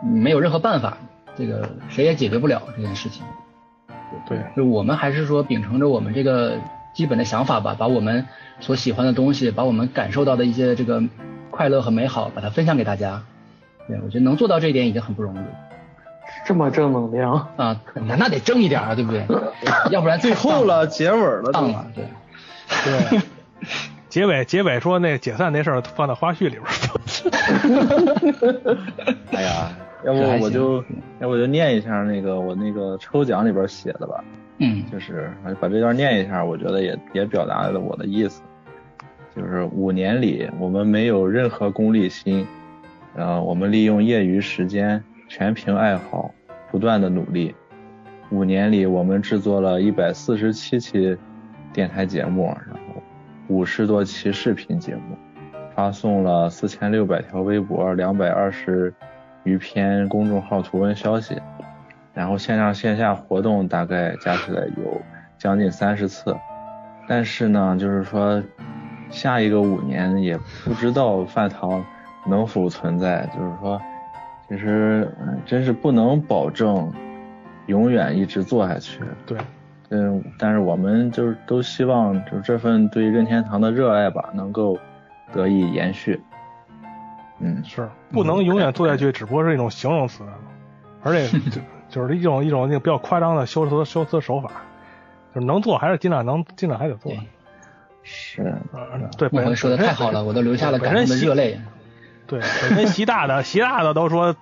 [SPEAKER 1] 没有任何办法，这个谁也解决不了这件事情。
[SPEAKER 3] 对，
[SPEAKER 1] 就我们还是说秉承着我们这个基本的想法吧，把我们所喜欢的东西，把我们感受到的一些这个快乐和美好，把它分享给大家。对我觉得能做到这一点已经很不容易了
[SPEAKER 4] 这么正能量，
[SPEAKER 1] 啊，那那得正一点啊，对不对？要不然
[SPEAKER 2] 最后了，结尾了，
[SPEAKER 1] 当了，对。
[SPEAKER 3] 对，结尾结尾说那解散那事儿放到花絮里边儿。
[SPEAKER 2] 哎呀，要不我就要不我就念一下那个我那个抽奖里边写的吧，
[SPEAKER 1] 嗯
[SPEAKER 2] 就是把这段念一下，我觉得也也表达了我的意思。就是五年里，我们没有任何功利心，呃，我们利用业余时间，全凭爱好，不断的努力。五年里，我们制作了一百四十七期电台节目，然后五十多期视频节目，发送了四千六百条微博，两百二十余篇公众号图文消息，然后线上线下活动大概加起来有将近三十次。但是呢，就是说下一个五年也不知道饭堂能否存在，就是说，其实真是不能保证永远一直做下去。
[SPEAKER 3] 对，
[SPEAKER 2] 嗯，但是我们就是都希望，就是这份对任天堂的热爱吧，能够得以延续。嗯，
[SPEAKER 3] 是不能永远做下去，只不过是一种形容词，而且 就就是一种一种那个比较夸张的修辞修辞手法，就是能做还是尽量能尽量还得做。
[SPEAKER 2] 是，
[SPEAKER 3] 啊，对，本
[SPEAKER 1] 梦魂说的太好了，我都流下了感动的热泪。
[SPEAKER 3] 对，本身习大的习大的都说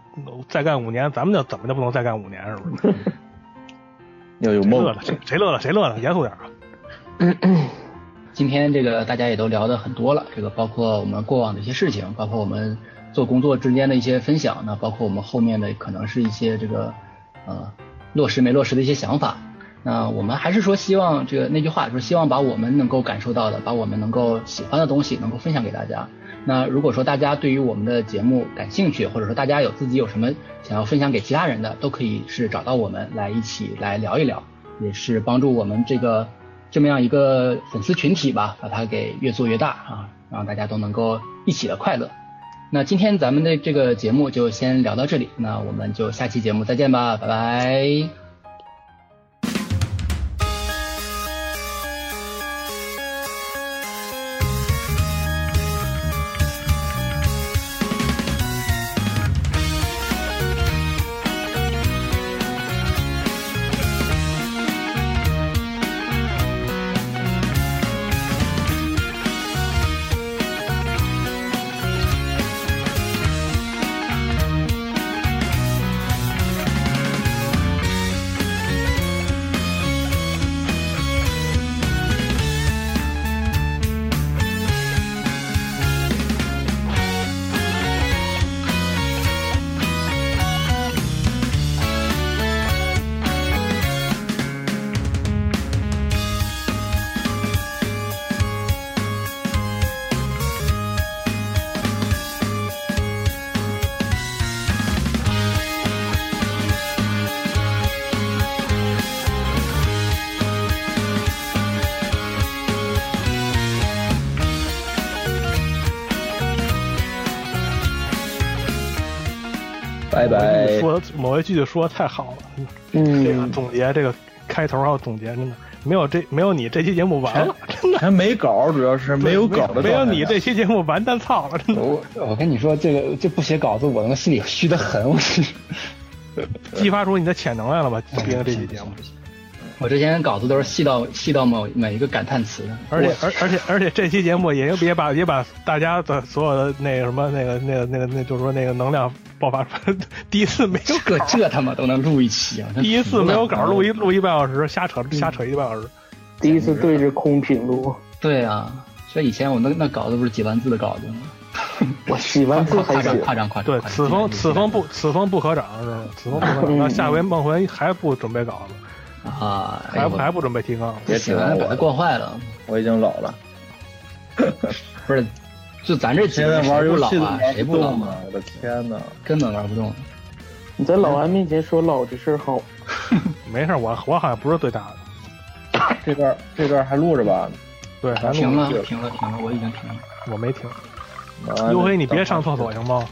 [SPEAKER 3] 再干五年，咱们就怎么就不能再干五年，是不是？
[SPEAKER 2] 要有梦
[SPEAKER 3] 谁乐。了？谁谁乐了？谁乐了？严肃点啊！
[SPEAKER 1] 今天这个大家也都聊的很多了，这个包括我们过往的一些事情，包括我们做工作之间的一些分享，那包括我们后面的可能是一些这个呃落实没落实的一些想法。那我们还是说希望这个那句话，就是希望把我们能够感受到的，把我们能够喜欢的东西能够分享给大家。那如果说大家对于我们的节目感兴趣，或者说大家有自己有什么想要分享给其他人的，都可以是找到我们来一起来聊一聊，也是帮助我们这个这么样一个粉丝群体吧，把它给越做越大啊，让大家都能够一起的快乐。那今天咱们的这个节目就先聊到这里，那我们就下期节目再见吧，拜拜。
[SPEAKER 3] 说某一句说的太好了，
[SPEAKER 4] 嗯，
[SPEAKER 3] 这个总结这个开头还有总结，真的没有这没有你这期节目完了，真的
[SPEAKER 2] 还没稿，主要是没有稿的
[SPEAKER 3] 没有你这期节目完蛋操了，真的
[SPEAKER 1] 我我跟你说，这个这不写稿子，我他妈心里虚的很。我是
[SPEAKER 3] 激发出你的潜能来了吧？毕竟这期节目，
[SPEAKER 1] 我之前稿子都是细到细到某每一个感叹词的，
[SPEAKER 3] 而且而而且而且这期节目也也把也把大家的所有的那个什么那个那个那个那就是说那个能量爆发出来，第一次没有
[SPEAKER 1] 这
[SPEAKER 3] 稿，
[SPEAKER 1] 这他妈都能录一期啊！
[SPEAKER 3] 第一次没有稿，录一录一半小时，瞎扯瞎扯一个半小时。
[SPEAKER 4] 第一次对着空屏录，
[SPEAKER 1] 对啊，所以以前我那那稿子不是几万字的稿子吗？
[SPEAKER 4] 我喜欢字还行
[SPEAKER 1] 夸张，夸张夸张。
[SPEAKER 3] 对，此风此风不此风不可长，是吧？此风不可长。
[SPEAKER 4] 嗯
[SPEAKER 3] 那下回梦回还不准备稿子，
[SPEAKER 1] 啊，
[SPEAKER 3] 还不还不准备提纲，
[SPEAKER 2] 别
[SPEAKER 1] 写完把它惯坏了，
[SPEAKER 2] 我已经老了，
[SPEAKER 1] 不是？就咱这几
[SPEAKER 2] 现在
[SPEAKER 1] 个人谁
[SPEAKER 2] 玩游戏
[SPEAKER 1] 老啊？谁不老
[SPEAKER 2] 动
[SPEAKER 1] 啊？
[SPEAKER 2] 啊！我的天哪，
[SPEAKER 1] 根本玩不动。
[SPEAKER 4] 你在老安面前说老这事儿好，
[SPEAKER 3] 没事，我我好像不是最大的。
[SPEAKER 2] 这段这段还录着吧？
[SPEAKER 3] 对，还
[SPEAKER 1] 停了
[SPEAKER 3] 录着，
[SPEAKER 1] 停了，停了，我已经停了。
[SPEAKER 3] 我没停。
[SPEAKER 2] 完
[SPEAKER 3] 尤黑，你别上厕所行吗？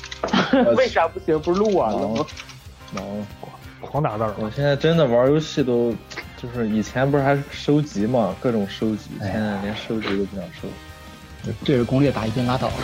[SPEAKER 4] 为啥不行？不是录完了吗？
[SPEAKER 2] 忙了。
[SPEAKER 3] 狂打字儿。
[SPEAKER 2] 我现在真的玩游戏都，就是以前不是还收集嘛，各种收集，现在连收集都不想收。
[SPEAKER 1] 对着攻略打一遍拉倒了。